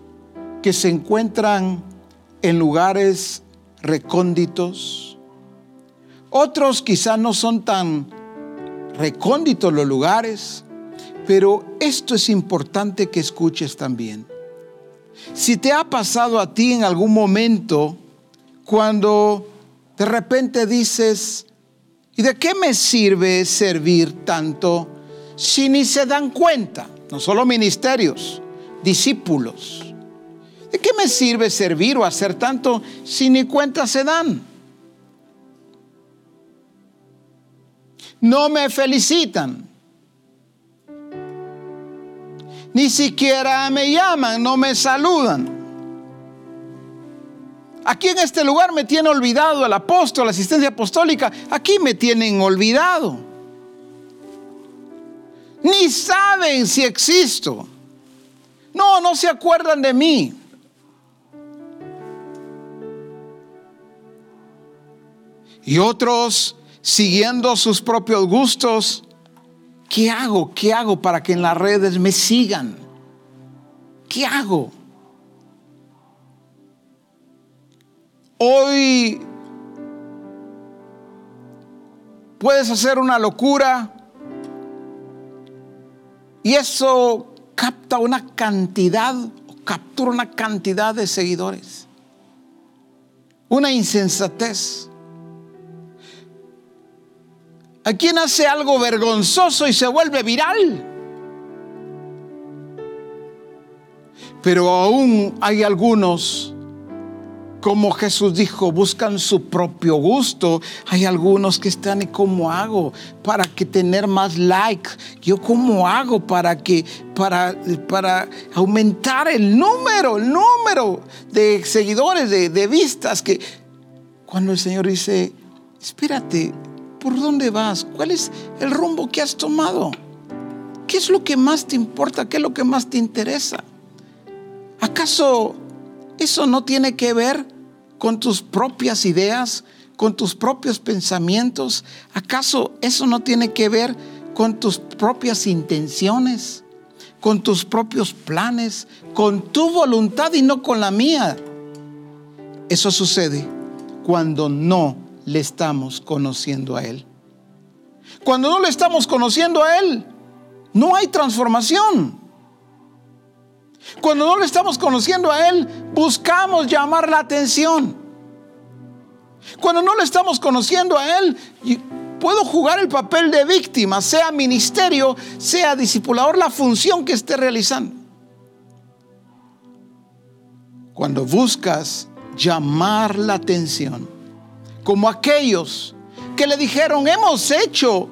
que se encuentran en lugares recónditos. Otros quizás no son tan recónditos los lugares, pero esto es importante que escuches también. Si te ha pasado a ti en algún momento cuando de repente dices, ¿Y de qué me sirve servir tanto si ni se dan cuenta? No solo ministerios, discípulos. ¿De qué me sirve servir o hacer tanto si ni cuenta se dan? No me felicitan. Ni siquiera me llaman, no me saludan. Aquí en este lugar me tiene olvidado el apóstol, la asistencia apostólica. Aquí me tienen olvidado. Ni saben si existo. No, no se acuerdan de mí. Y otros, siguiendo sus propios gustos, ¿Qué hago? ¿Qué hago para que en las redes me sigan? ¿Qué hago? Hoy puedes hacer una locura y eso capta una cantidad, captura una cantidad de seguidores. Una insensatez. ¿A quien hace algo vergonzoso y se vuelve viral? Pero aún hay algunos, como Jesús dijo, buscan su propio gusto. Hay algunos que están y cómo hago para que tener más like. Yo cómo hago para que para, para aumentar el número, el número de seguidores, de, de vistas que cuando el Señor dice, espérate, ¿Por dónde vas? ¿Cuál es el rumbo que has tomado? ¿Qué es lo que más te importa? ¿Qué es lo que más te interesa? ¿Acaso eso no tiene que ver con tus propias ideas, con tus propios pensamientos? ¿Acaso eso no tiene que ver con tus propias intenciones, con tus propios planes, con tu voluntad y no con la mía? Eso sucede cuando no le estamos conociendo a Él. Cuando no le estamos conociendo a Él, no hay transformación. Cuando no le estamos conociendo a Él, buscamos llamar la atención. Cuando no le estamos conociendo a Él, puedo jugar el papel de víctima, sea ministerio, sea discipulador, la función que esté realizando. Cuando buscas llamar la atención, como aquellos que le dijeron, hemos hecho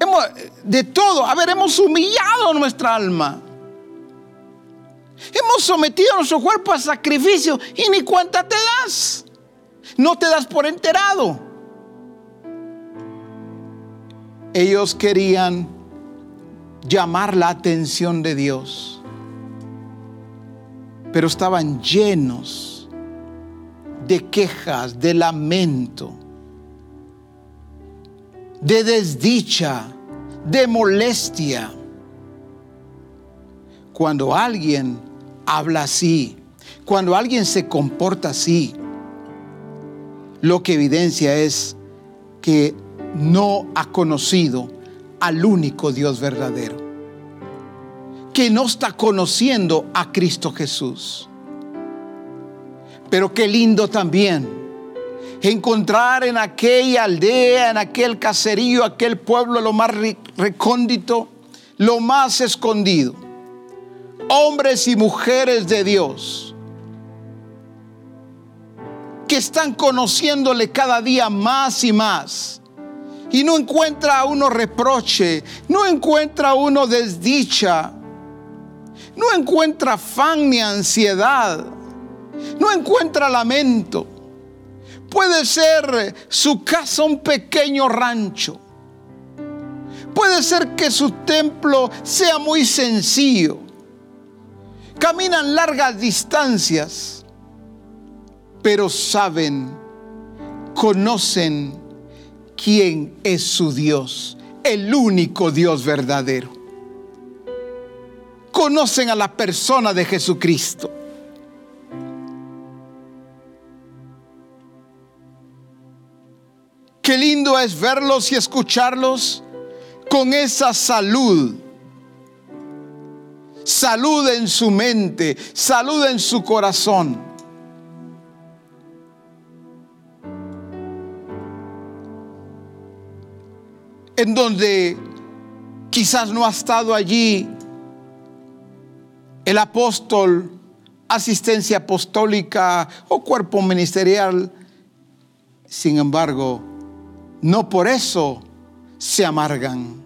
hemos, de todo, a ver, hemos humillado nuestra alma. Hemos sometido a nuestro cuerpo a sacrificio y ni cuenta te das. No te das por enterado. Ellos querían llamar la atención de Dios, pero estaban llenos de quejas, de lamento, de desdicha, de molestia. Cuando alguien habla así, cuando alguien se comporta así, lo que evidencia es que no ha conocido al único Dios verdadero, que no está conociendo a Cristo Jesús. Pero qué lindo también encontrar en aquella aldea, en aquel caserío, aquel pueblo lo más recóndito, lo más escondido. Hombres y mujeres de Dios que están conociéndole cada día más y más. Y no encuentra uno reproche, no encuentra uno desdicha, no encuentra afán ni ansiedad no encuentra lamento. Puede ser su casa un pequeño rancho. Puede ser que su templo sea muy sencillo. Caminan largas distancias, pero saben, conocen quién es su Dios, el único Dios verdadero. Conocen a la persona de Jesucristo. Qué lindo es verlos y escucharlos con esa salud. Salud en su mente, salud en su corazón. En donde quizás no ha estado allí el apóstol, asistencia apostólica o cuerpo ministerial. Sin embargo, no por eso se amargan.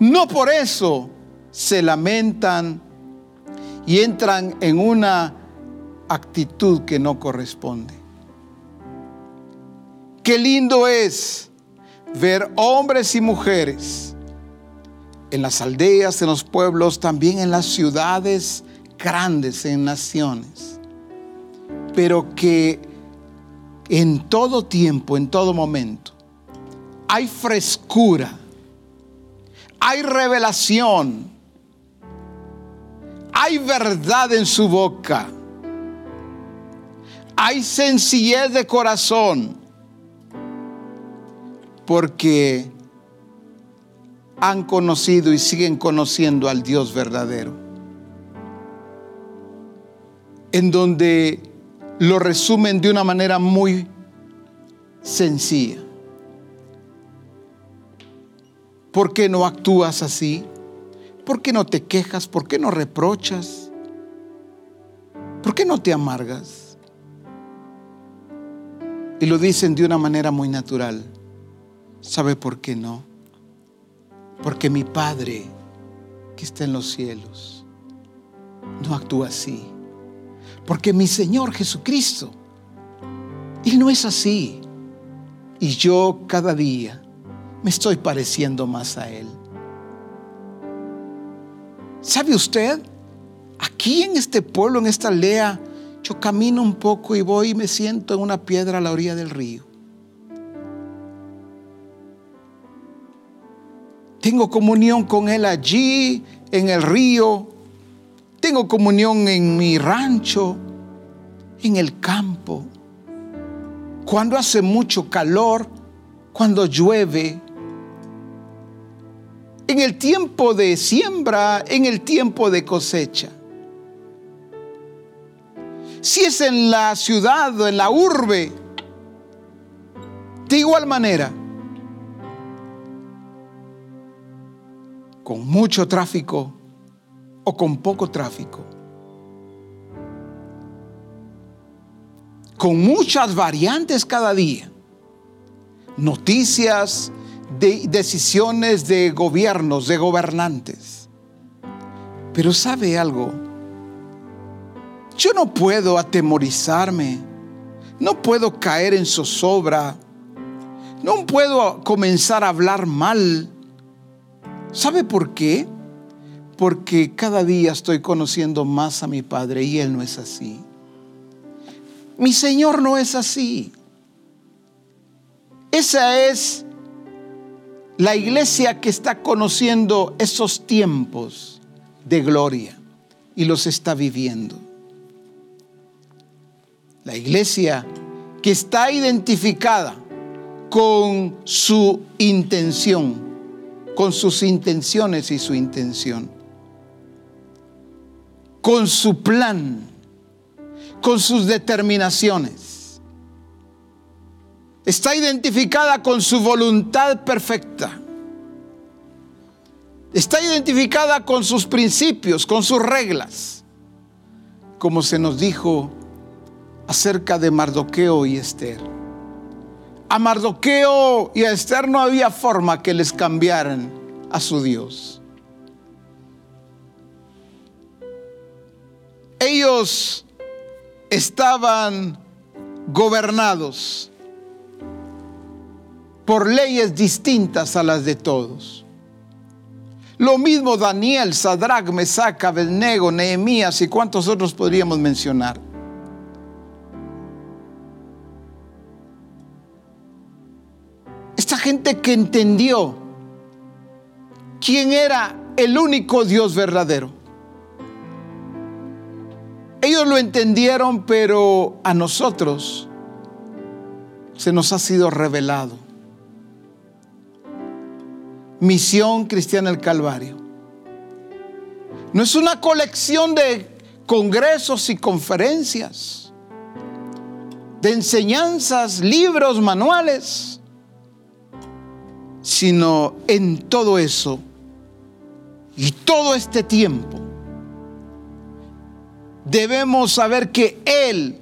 No por eso se lamentan y entran en una actitud que no corresponde. Qué lindo es ver hombres y mujeres en las aldeas, en los pueblos, también en las ciudades grandes, en naciones, pero que en todo tiempo, en todo momento, hay frescura, hay revelación, hay verdad en su boca, hay sencillez de corazón, porque han conocido y siguen conociendo al Dios verdadero, en donde lo resumen de una manera muy sencilla. ¿Por qué no actúas así? ¿Por qué no te quejas? ¿Por qué no reprochas? ¿Por qué no te amargas? Y lo dicen de una manera muy natural. ¿Sabe por qué no? Porque mi Padre que está en los cielos no actúa así. Porque mi Señor Jesucristo, Él no es así. Y yo cada día me estoy pareciendo más a Él. ¿Sabe usted? Aquí en este pueblo, en esta aldea, yo camino un poco y voy y me siento en una piedra a la orilla del río. Tengo comunión con Él allí, en el río. Tengo comunión en mi rancho, en el campo. Cuando hace mucho calor, cuando llueve, en el tiempo de siembra, en el tiempo de cosecha. Si es en la ciudad en la urbe, de igual manera, con mucho tráfico o con poco tráfico, con muchas variantes cada día, noticias, de decisiones de gobiernos, de gobernantes. Pero sabe algo, yo no puedo atemorizarme, no puedo caer en zozobra, no puedo comenzar a hablar mal. ¿Sabe por qué? Porque cada día estoy conociendo más a mi Padre y Él no es así. Mi Señor no es así. Esa es la iglesia que está conociendo esos tiempos de gloria y los está viviendo. La iglesia que está identificada con su intención, con sus intenciones y su intención, con su plan, con sus determinaciones está identificada con su voluntad perfecta. Está identificada con sus principios, con sus reglas, como se nos dijo acerca de Mardoqueo y Esther. A Mardoqueo y a Esther no había forma que les cambiaran a su Dios. Ellos estaban gobernados por leyes distintas a las de todos. Lo mismo Daniel, Sadrach, Mesac, Abednego, Nehemías y cuántos otros podríamos mencionar. Esta gente que entendió quién era el único Dios verdadero. Ellos lo entendieron, pero a nosotros se nos ha sido revelado Misión Cristiana el Calvario. No es una colección de congresos y conferencias, de enseñanzas, libros, manuales, sino en todo eso y todo este tiempo debemos saber que Él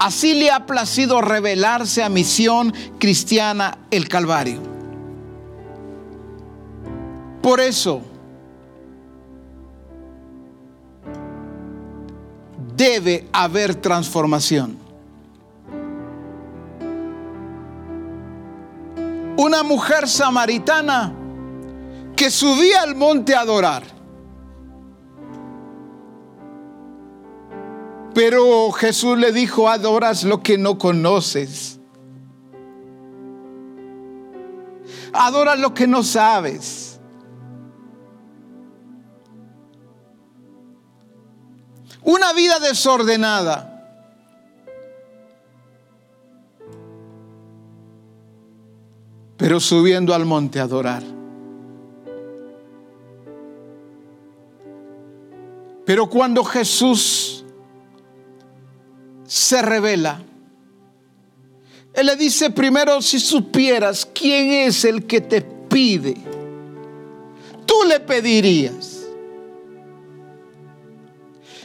así le ha placido revelarse a Misión Cristiana el Calvario. Por eso, debe haber transformación. Una mujer samaritana que subía al monte a adorar. Pero Jesús le dijo, adoras lo que no conoces. Adoras lo que no sabes. Una vida desordenada. Pero subiendo al monte a adorar. Pero cuando Jesús se revela, Él le dice primero, si supieras quién es el que te pide, tú le pedirías.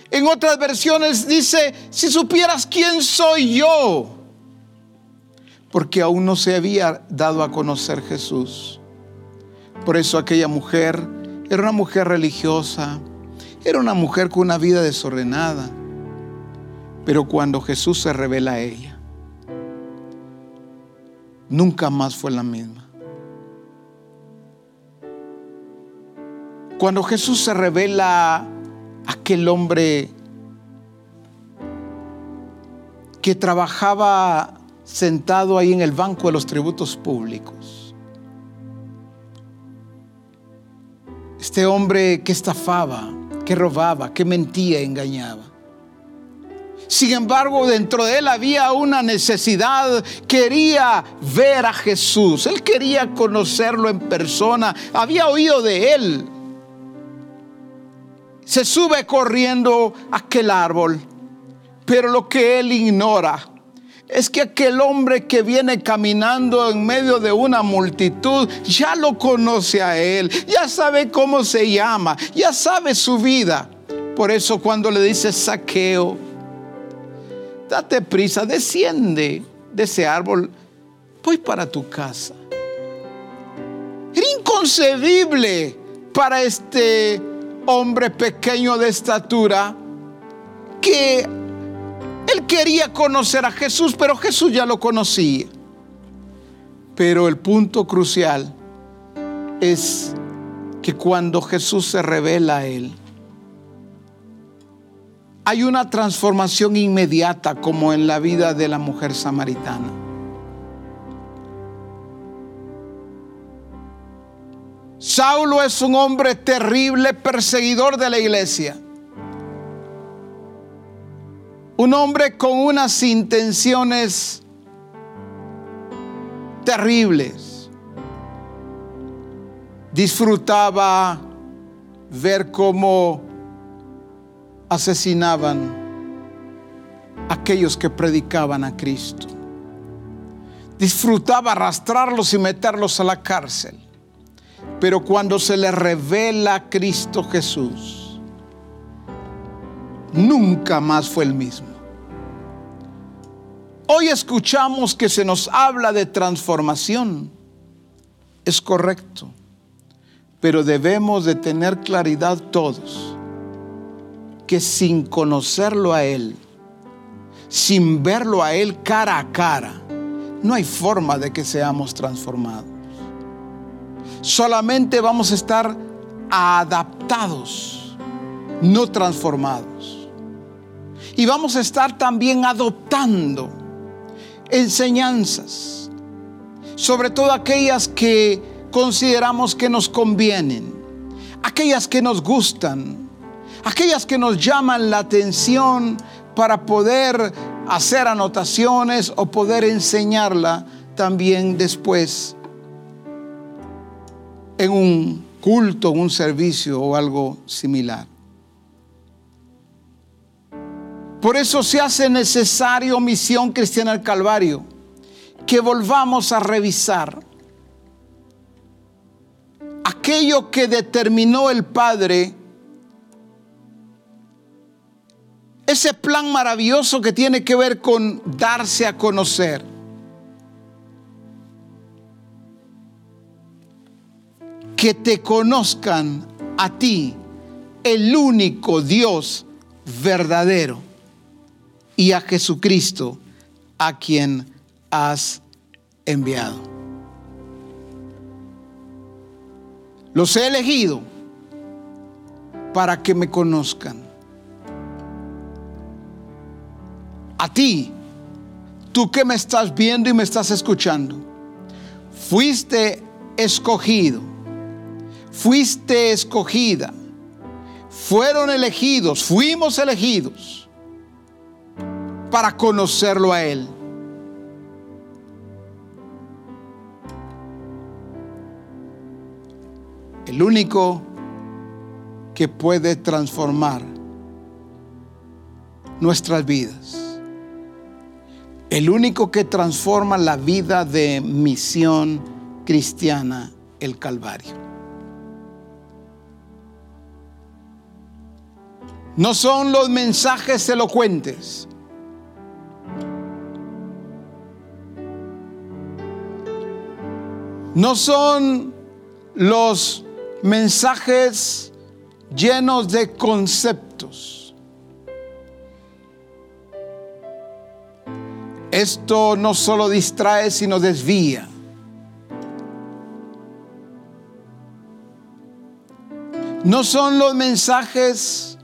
En otras versiones dice, si supieras quién soy yo, porque aún no se había dado a conocer Jesús. Por eso aquella mujer era una mujer religiosa, era una mujer con una vida desordenada. Pero cuando Jesús se revela a ella, nunca más fue la misma. Cuando Jesús se revela aquel hombre que trabajaba sentado ahí en el banco de los tributos públicos. Este hombre que estafaba, que robaba, que mentía, engañaba. Sin embargo, dentro de él había una necesidad. Quería ver a Jesús. Él quería conocerlo en persona. Había oído de él. Se sube corriendo a aquel árbol. Pero lo que él ignora es que aquel hombre que viene caminando en medio de una multitud ya lo conoce a él, ya sabe cómo se llama, ya sabe su vida. Por eso cuando le dice saqueo, date prisa, desciende de ese árbol, voy para tu casa. Era inconcebible para este hombre pequeño de estatura que él quería conocer a Jesús, pero Jesús ya lo conocía. Pero el punto crucial es que cuando Jesús se revela a él, hay una transformación inmediata como en la vida de la mujer samaritana. Saulo es un hombre terrible, perseguidor de la iglesia. Un hombre con unas intenciones terribles. Disfrutaba ver cómo asesinaban a aquellos que predicaban a Cristo. Disfrutaba arrastrarlos y meterlos a la cárcel. Pero cuando se le revela a Cristo Jesús, nunca más fue el mismo. Hoy escuchamos que se nos habla de transformación. Es correcto. Pero debemos de tener claridad todos que sin conocerlo a Él, sin verlo a Él cara a cara, no hay forma de que seamos transformados. Solamente vamos a estar adaptados, no transformados. Y vamos a estar también adoptando enseñanzas, sobre todo aquellas que consideramos que nos convienen, aquellas que nos gustan, aquellas que nos llaman la atención para poder hacer anotaciones o poder enseñarla también después en un culto, un servicio o algo similar. Por eso se hace necesario Misión Cristiana al Calvario, que volvamos a revisar aquello que determinó el Padre, ese plan maravilloso que tiene que ver con darse a conocer. Que te conozcan a ti, el único Dios verdadero y a Jesucristo a quien has enviado. Los he elegido para que me conozcan. A ti, tú que me estás viendo y me estás escuchando, fuiste escogido, fuiste escogida, fueron elegidos, fuimos elegidos para conocerlo a Él. El único que puede transformar nuestras vidas. El único que transforma la vida de misión cristiana, el Calvario. No son los mensajes elocuentes. No son los mensajes llenos de conceptos. Esto no solo distrae, sino desvía. No son los mensajes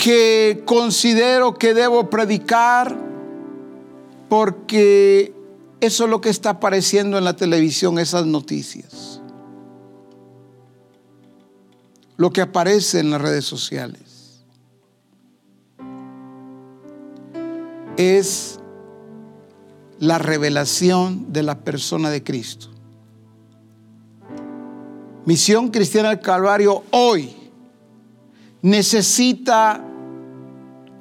que considero que debo predicar porque eso es lo que está apareciendo en la televisión, esas noticias. Lo que aparece en las redes sociales. Es la revelación de la persona de Cristo. Misión Cristiana del Calvario hoy necesita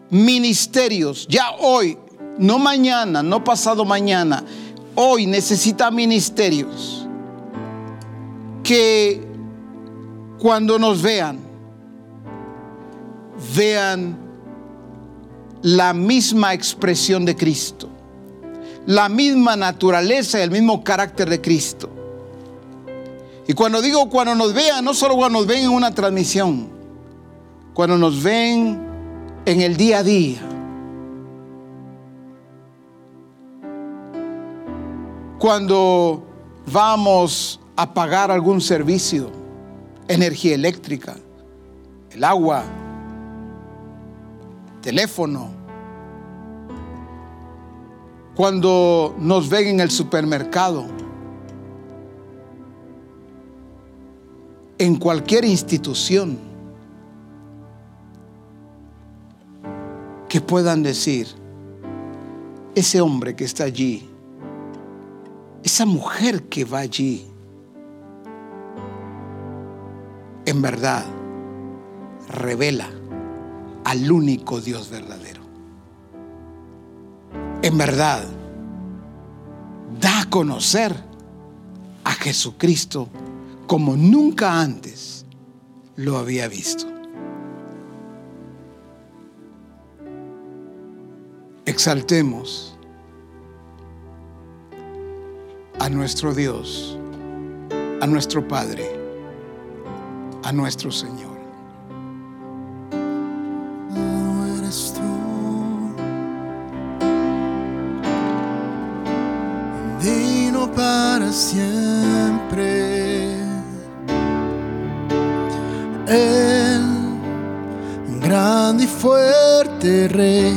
ministerios, ya hoy, no mañana, no pasado mañana, hoy necesita ministerios que cuando nos vean, vean la misma expresión de Cristo, la misma naturaleza y el mismo carácter de Cristo. Y cuando digo cuando nos vean, no solo cuando nos ven en una transmisión, cuando nos ven en el día a día, cuando vamos a pagar algún servicio, energía eléctrica, el agua, teléfono, cuando nos ven en el supermercado, en cualquier institución, que puedan decir, ese hombre que está allí esa mujer que va allí, en verdad, revela al único Dios verdadero. En verdad, da a conocer a Jesucristo como nunca antes lo había visto. Exaltemos a nuestro Dios, a nuestro Padre, a nuestro Señor.
para siempre. El grande y fuerte Rey,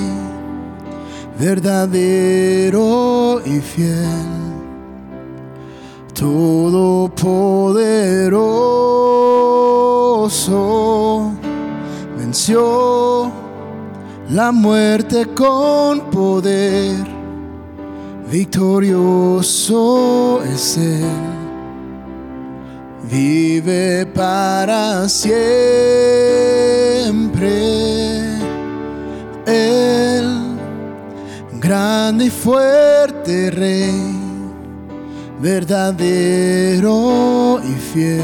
verdadero y fiel todopoderoso, venció la muerte con poder, victorioso es Él, vive para siempre. Grande y fuerte Rey verdadero y fiel,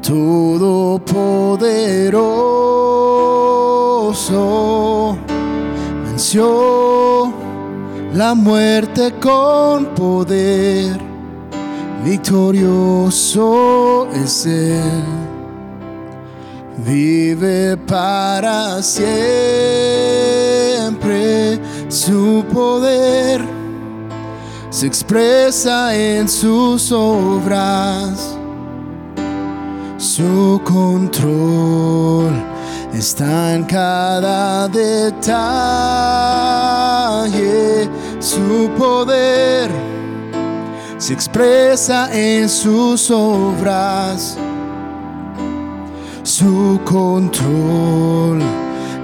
todopoderoso, venció la muerte con poder, victorioso es Él, vive para siempre su poder se expresa en sus obras. Su control está en cada detalle. Su poder se expresa en sus obras. Su control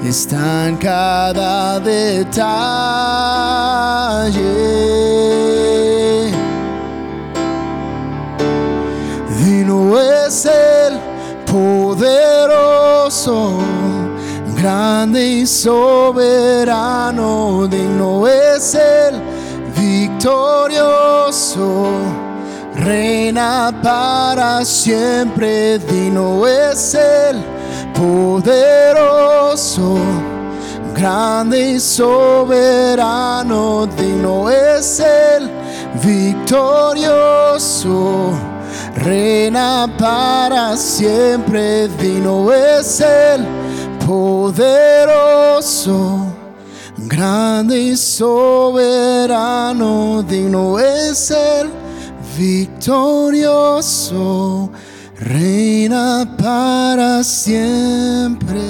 está en cada detalle. Digno es el poderoso, grande y soberano. Digno es el victorioso. Reina para siempre, digno es el poderoso, grande y soberano, digno es el victorioso. Reina para siempre, digno es el poderoso, grande y soberano, digno es el victorioso reina para siempre.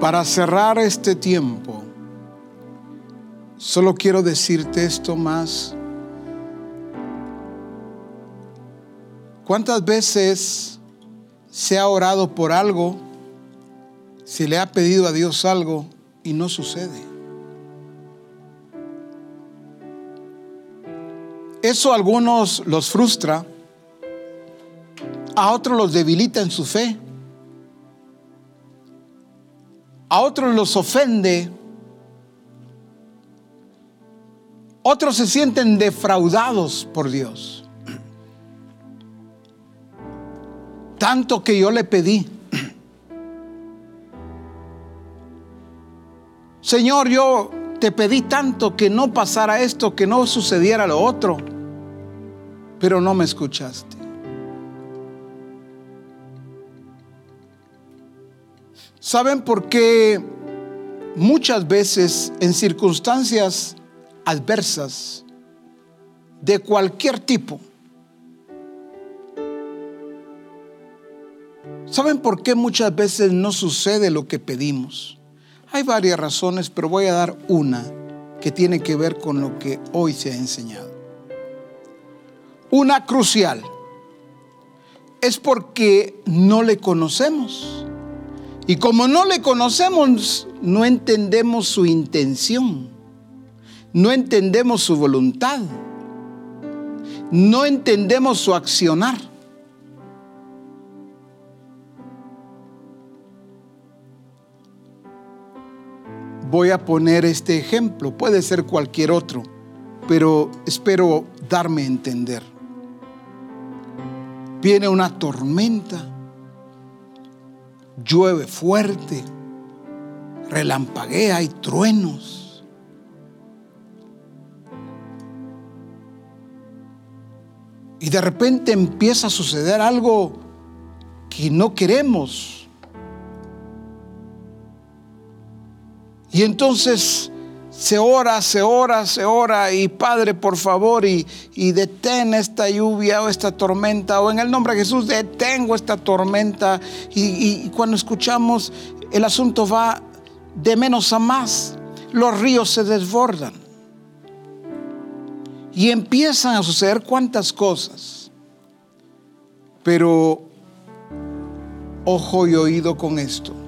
Para cerrar este tiempo, solo quiero decirte esto más. ¿Cuántas veces se ha orado por algo, se le ha pedido a Dios algo y no sucede? Eso a algunos los frustra, a otros los debilita en su fe, a otros los ofende, otros se sienten defraudados por Dios. Tanto que yo le pedí, Señor, yo te pedí tanto que no pasara esto, que no sucediera lo otro pero no me escuchaste. ¿Saben por qué muchas veces en circunstancias adversas de cualquier tipo, ¿saben por qué muchas veces no sucede lo que pedimos? Hay varias razones, pero voy a dar una que tiene que ver con lo que hoy se ha enseñado. Una crucial es porque no le conocemos. Y como no le conocemos, no entendemos su intención, no entendemos su voluntad, no entendemos su accionar. Voy a poner este ejemplo, puede ser cualquier otro, pero espero darme a entender viene una tormenta, llueve fuerte, relampaguea, hay truenos. Y de repente empieza a suceder algo que no queremos. Y entonces se ora, se ora, se ora y Padre, por favor, y, y, detén esta lluvia o esta tormenta, o en el nombre de Jesús detengo esta tormenta. Y, y cuando escuchamos, el asunto va de menos a más, los ríos se desbordan. Y empiezan a suceder cuantas cosas. Pero ojo y oído con esto.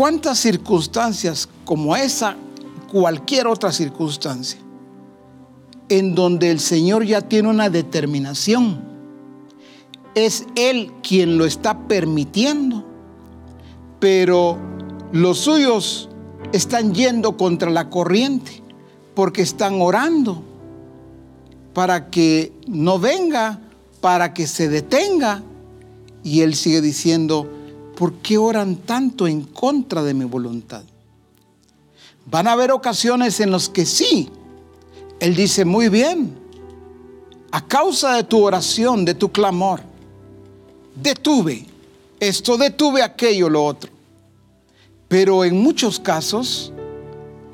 ¿Cuántas circunstancias como esa, cualquier otra circunstancia, en donde el Señor ya tiene una determinación? Es Él quien lo está permitiendo, pero los suyos están yendo contra la corriente porque están orando para que no venga, para que se detenga. Y Él sigue diciendo, ¿por qué oran tanto en contra de mi voluntad? Van a haber ocasiones en las que sí, Él dice, muy bien, a causa de tu oración, de tu clamor, detuve esto, detuve aquello, lo otro. Pero en muchos casos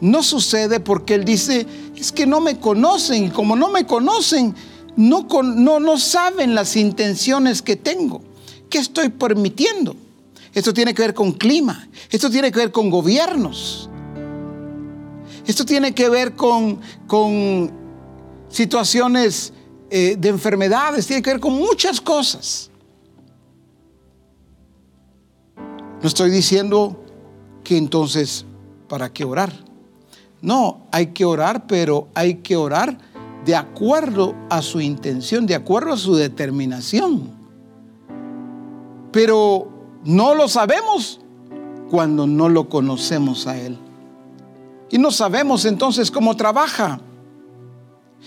no sucede porque Él dice, es que no me conocen y como no me conocen, no, no, no saben las intenciones que tengo. ¿Qué estoy permitiendo? Esto tiene que ver con clima, esto tiene que ver con gobiernos. Esto tiene que ver con, con situaciones eh, de enfermedades, tiene que ver con muchas cosas. No estoy diciendo que entonces, ¿para qué orar? No, hay que orar, pero hay que orar de acuerdo a su intención, de acuerdo a su determinación. Pero no lo sabemos cuando no lo conocemos a Él. Y no sabemos entonces cómo trabaja.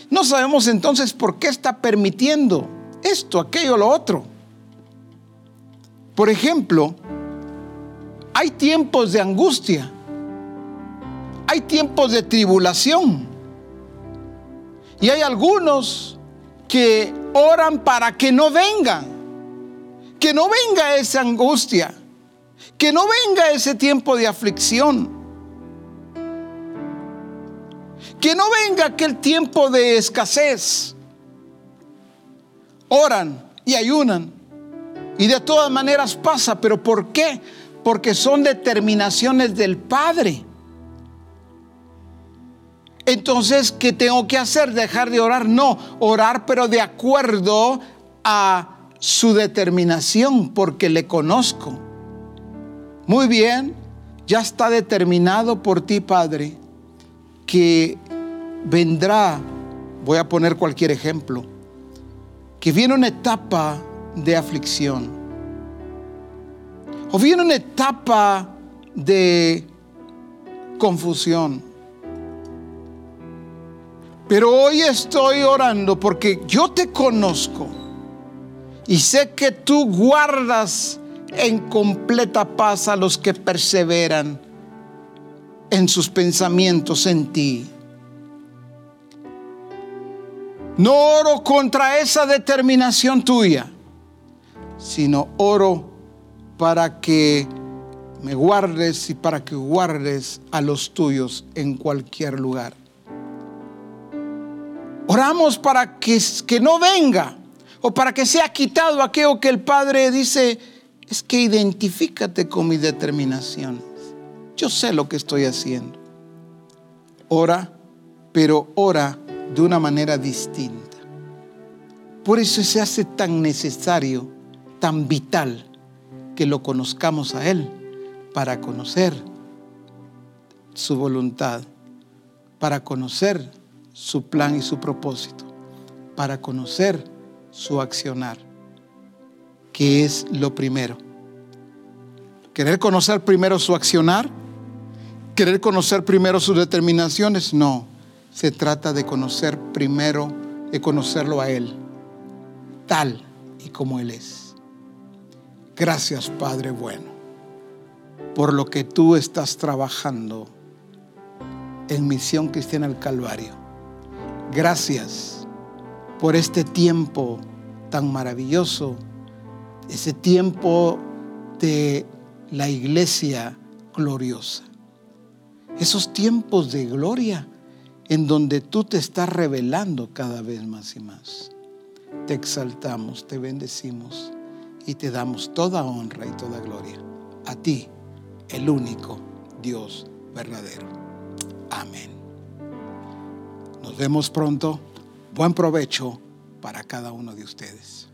No sabemos entonces por qué está permitiendo esto, aquello, lo otro. Por ejemplo, hay tiempos de angustia, hay tiempos de tribulación. Y hay algunos que oran para que no vengan, que no venga esa angustia, que no venga ese tiempo de aflicción, que no venga aquel tiempo de escasez. Oran y ayunan y de todas maneras pasa, pero ¿por qué? Porque son determinaciones del Padre. Entonces, ¿qué tengo que hacer? ¿Dejar de orar? No, orar pero de acuerdo a su determinación, porque le conozco. Muy bien, ya está determinado por ti, Padre, que vendrá, voy a poner cualquier ejemplo, que viene una etapa de aflicción, o viene una etapa de confusión. Pero hoy estoy orando porque yo te conozco y sé que tú guardas en completa paz a los que perseveran en sus pensamientos en ti. No oro contra esa determinación tuya, sino oro para que me guardes y para que guardes a los tuyos en cualquier lugar. Oramos para que, que no venga o para que sea quitado aquello que el Padre dice, es que identifícate con mis determinaciones. Yo sé lo que estoy haciendo. Ora, pero ora de una manera distinta. Por eso se hace tan necesario, tan vital, que lo conozcamos a Él, para conocer su voluntad, para conocer su plan y su propósito, para conocer su accionar, que es lo primero. Querer conocer primero su accionar, querer conocer primero sus determinaciones, no se trata de conocer primero, de conocerlo a Él, tal y como Él es. Gracias, Padre bueno, por lo que tú estás trabajando en Misión Cristiana al Calvario. Gracias por este tiempo tan maravilloso, ese tiempo de la iglesia gloriosa. Esos tiempos de gloria en donde tú te estás revelando cada vez más y más. Te exaltamos, te bendecimos y te damos toda honra y toda gloria. A ti, el único Dios verdadero. Amén. Nos vemos pronto. Buen provecho para cada uno de ustedes.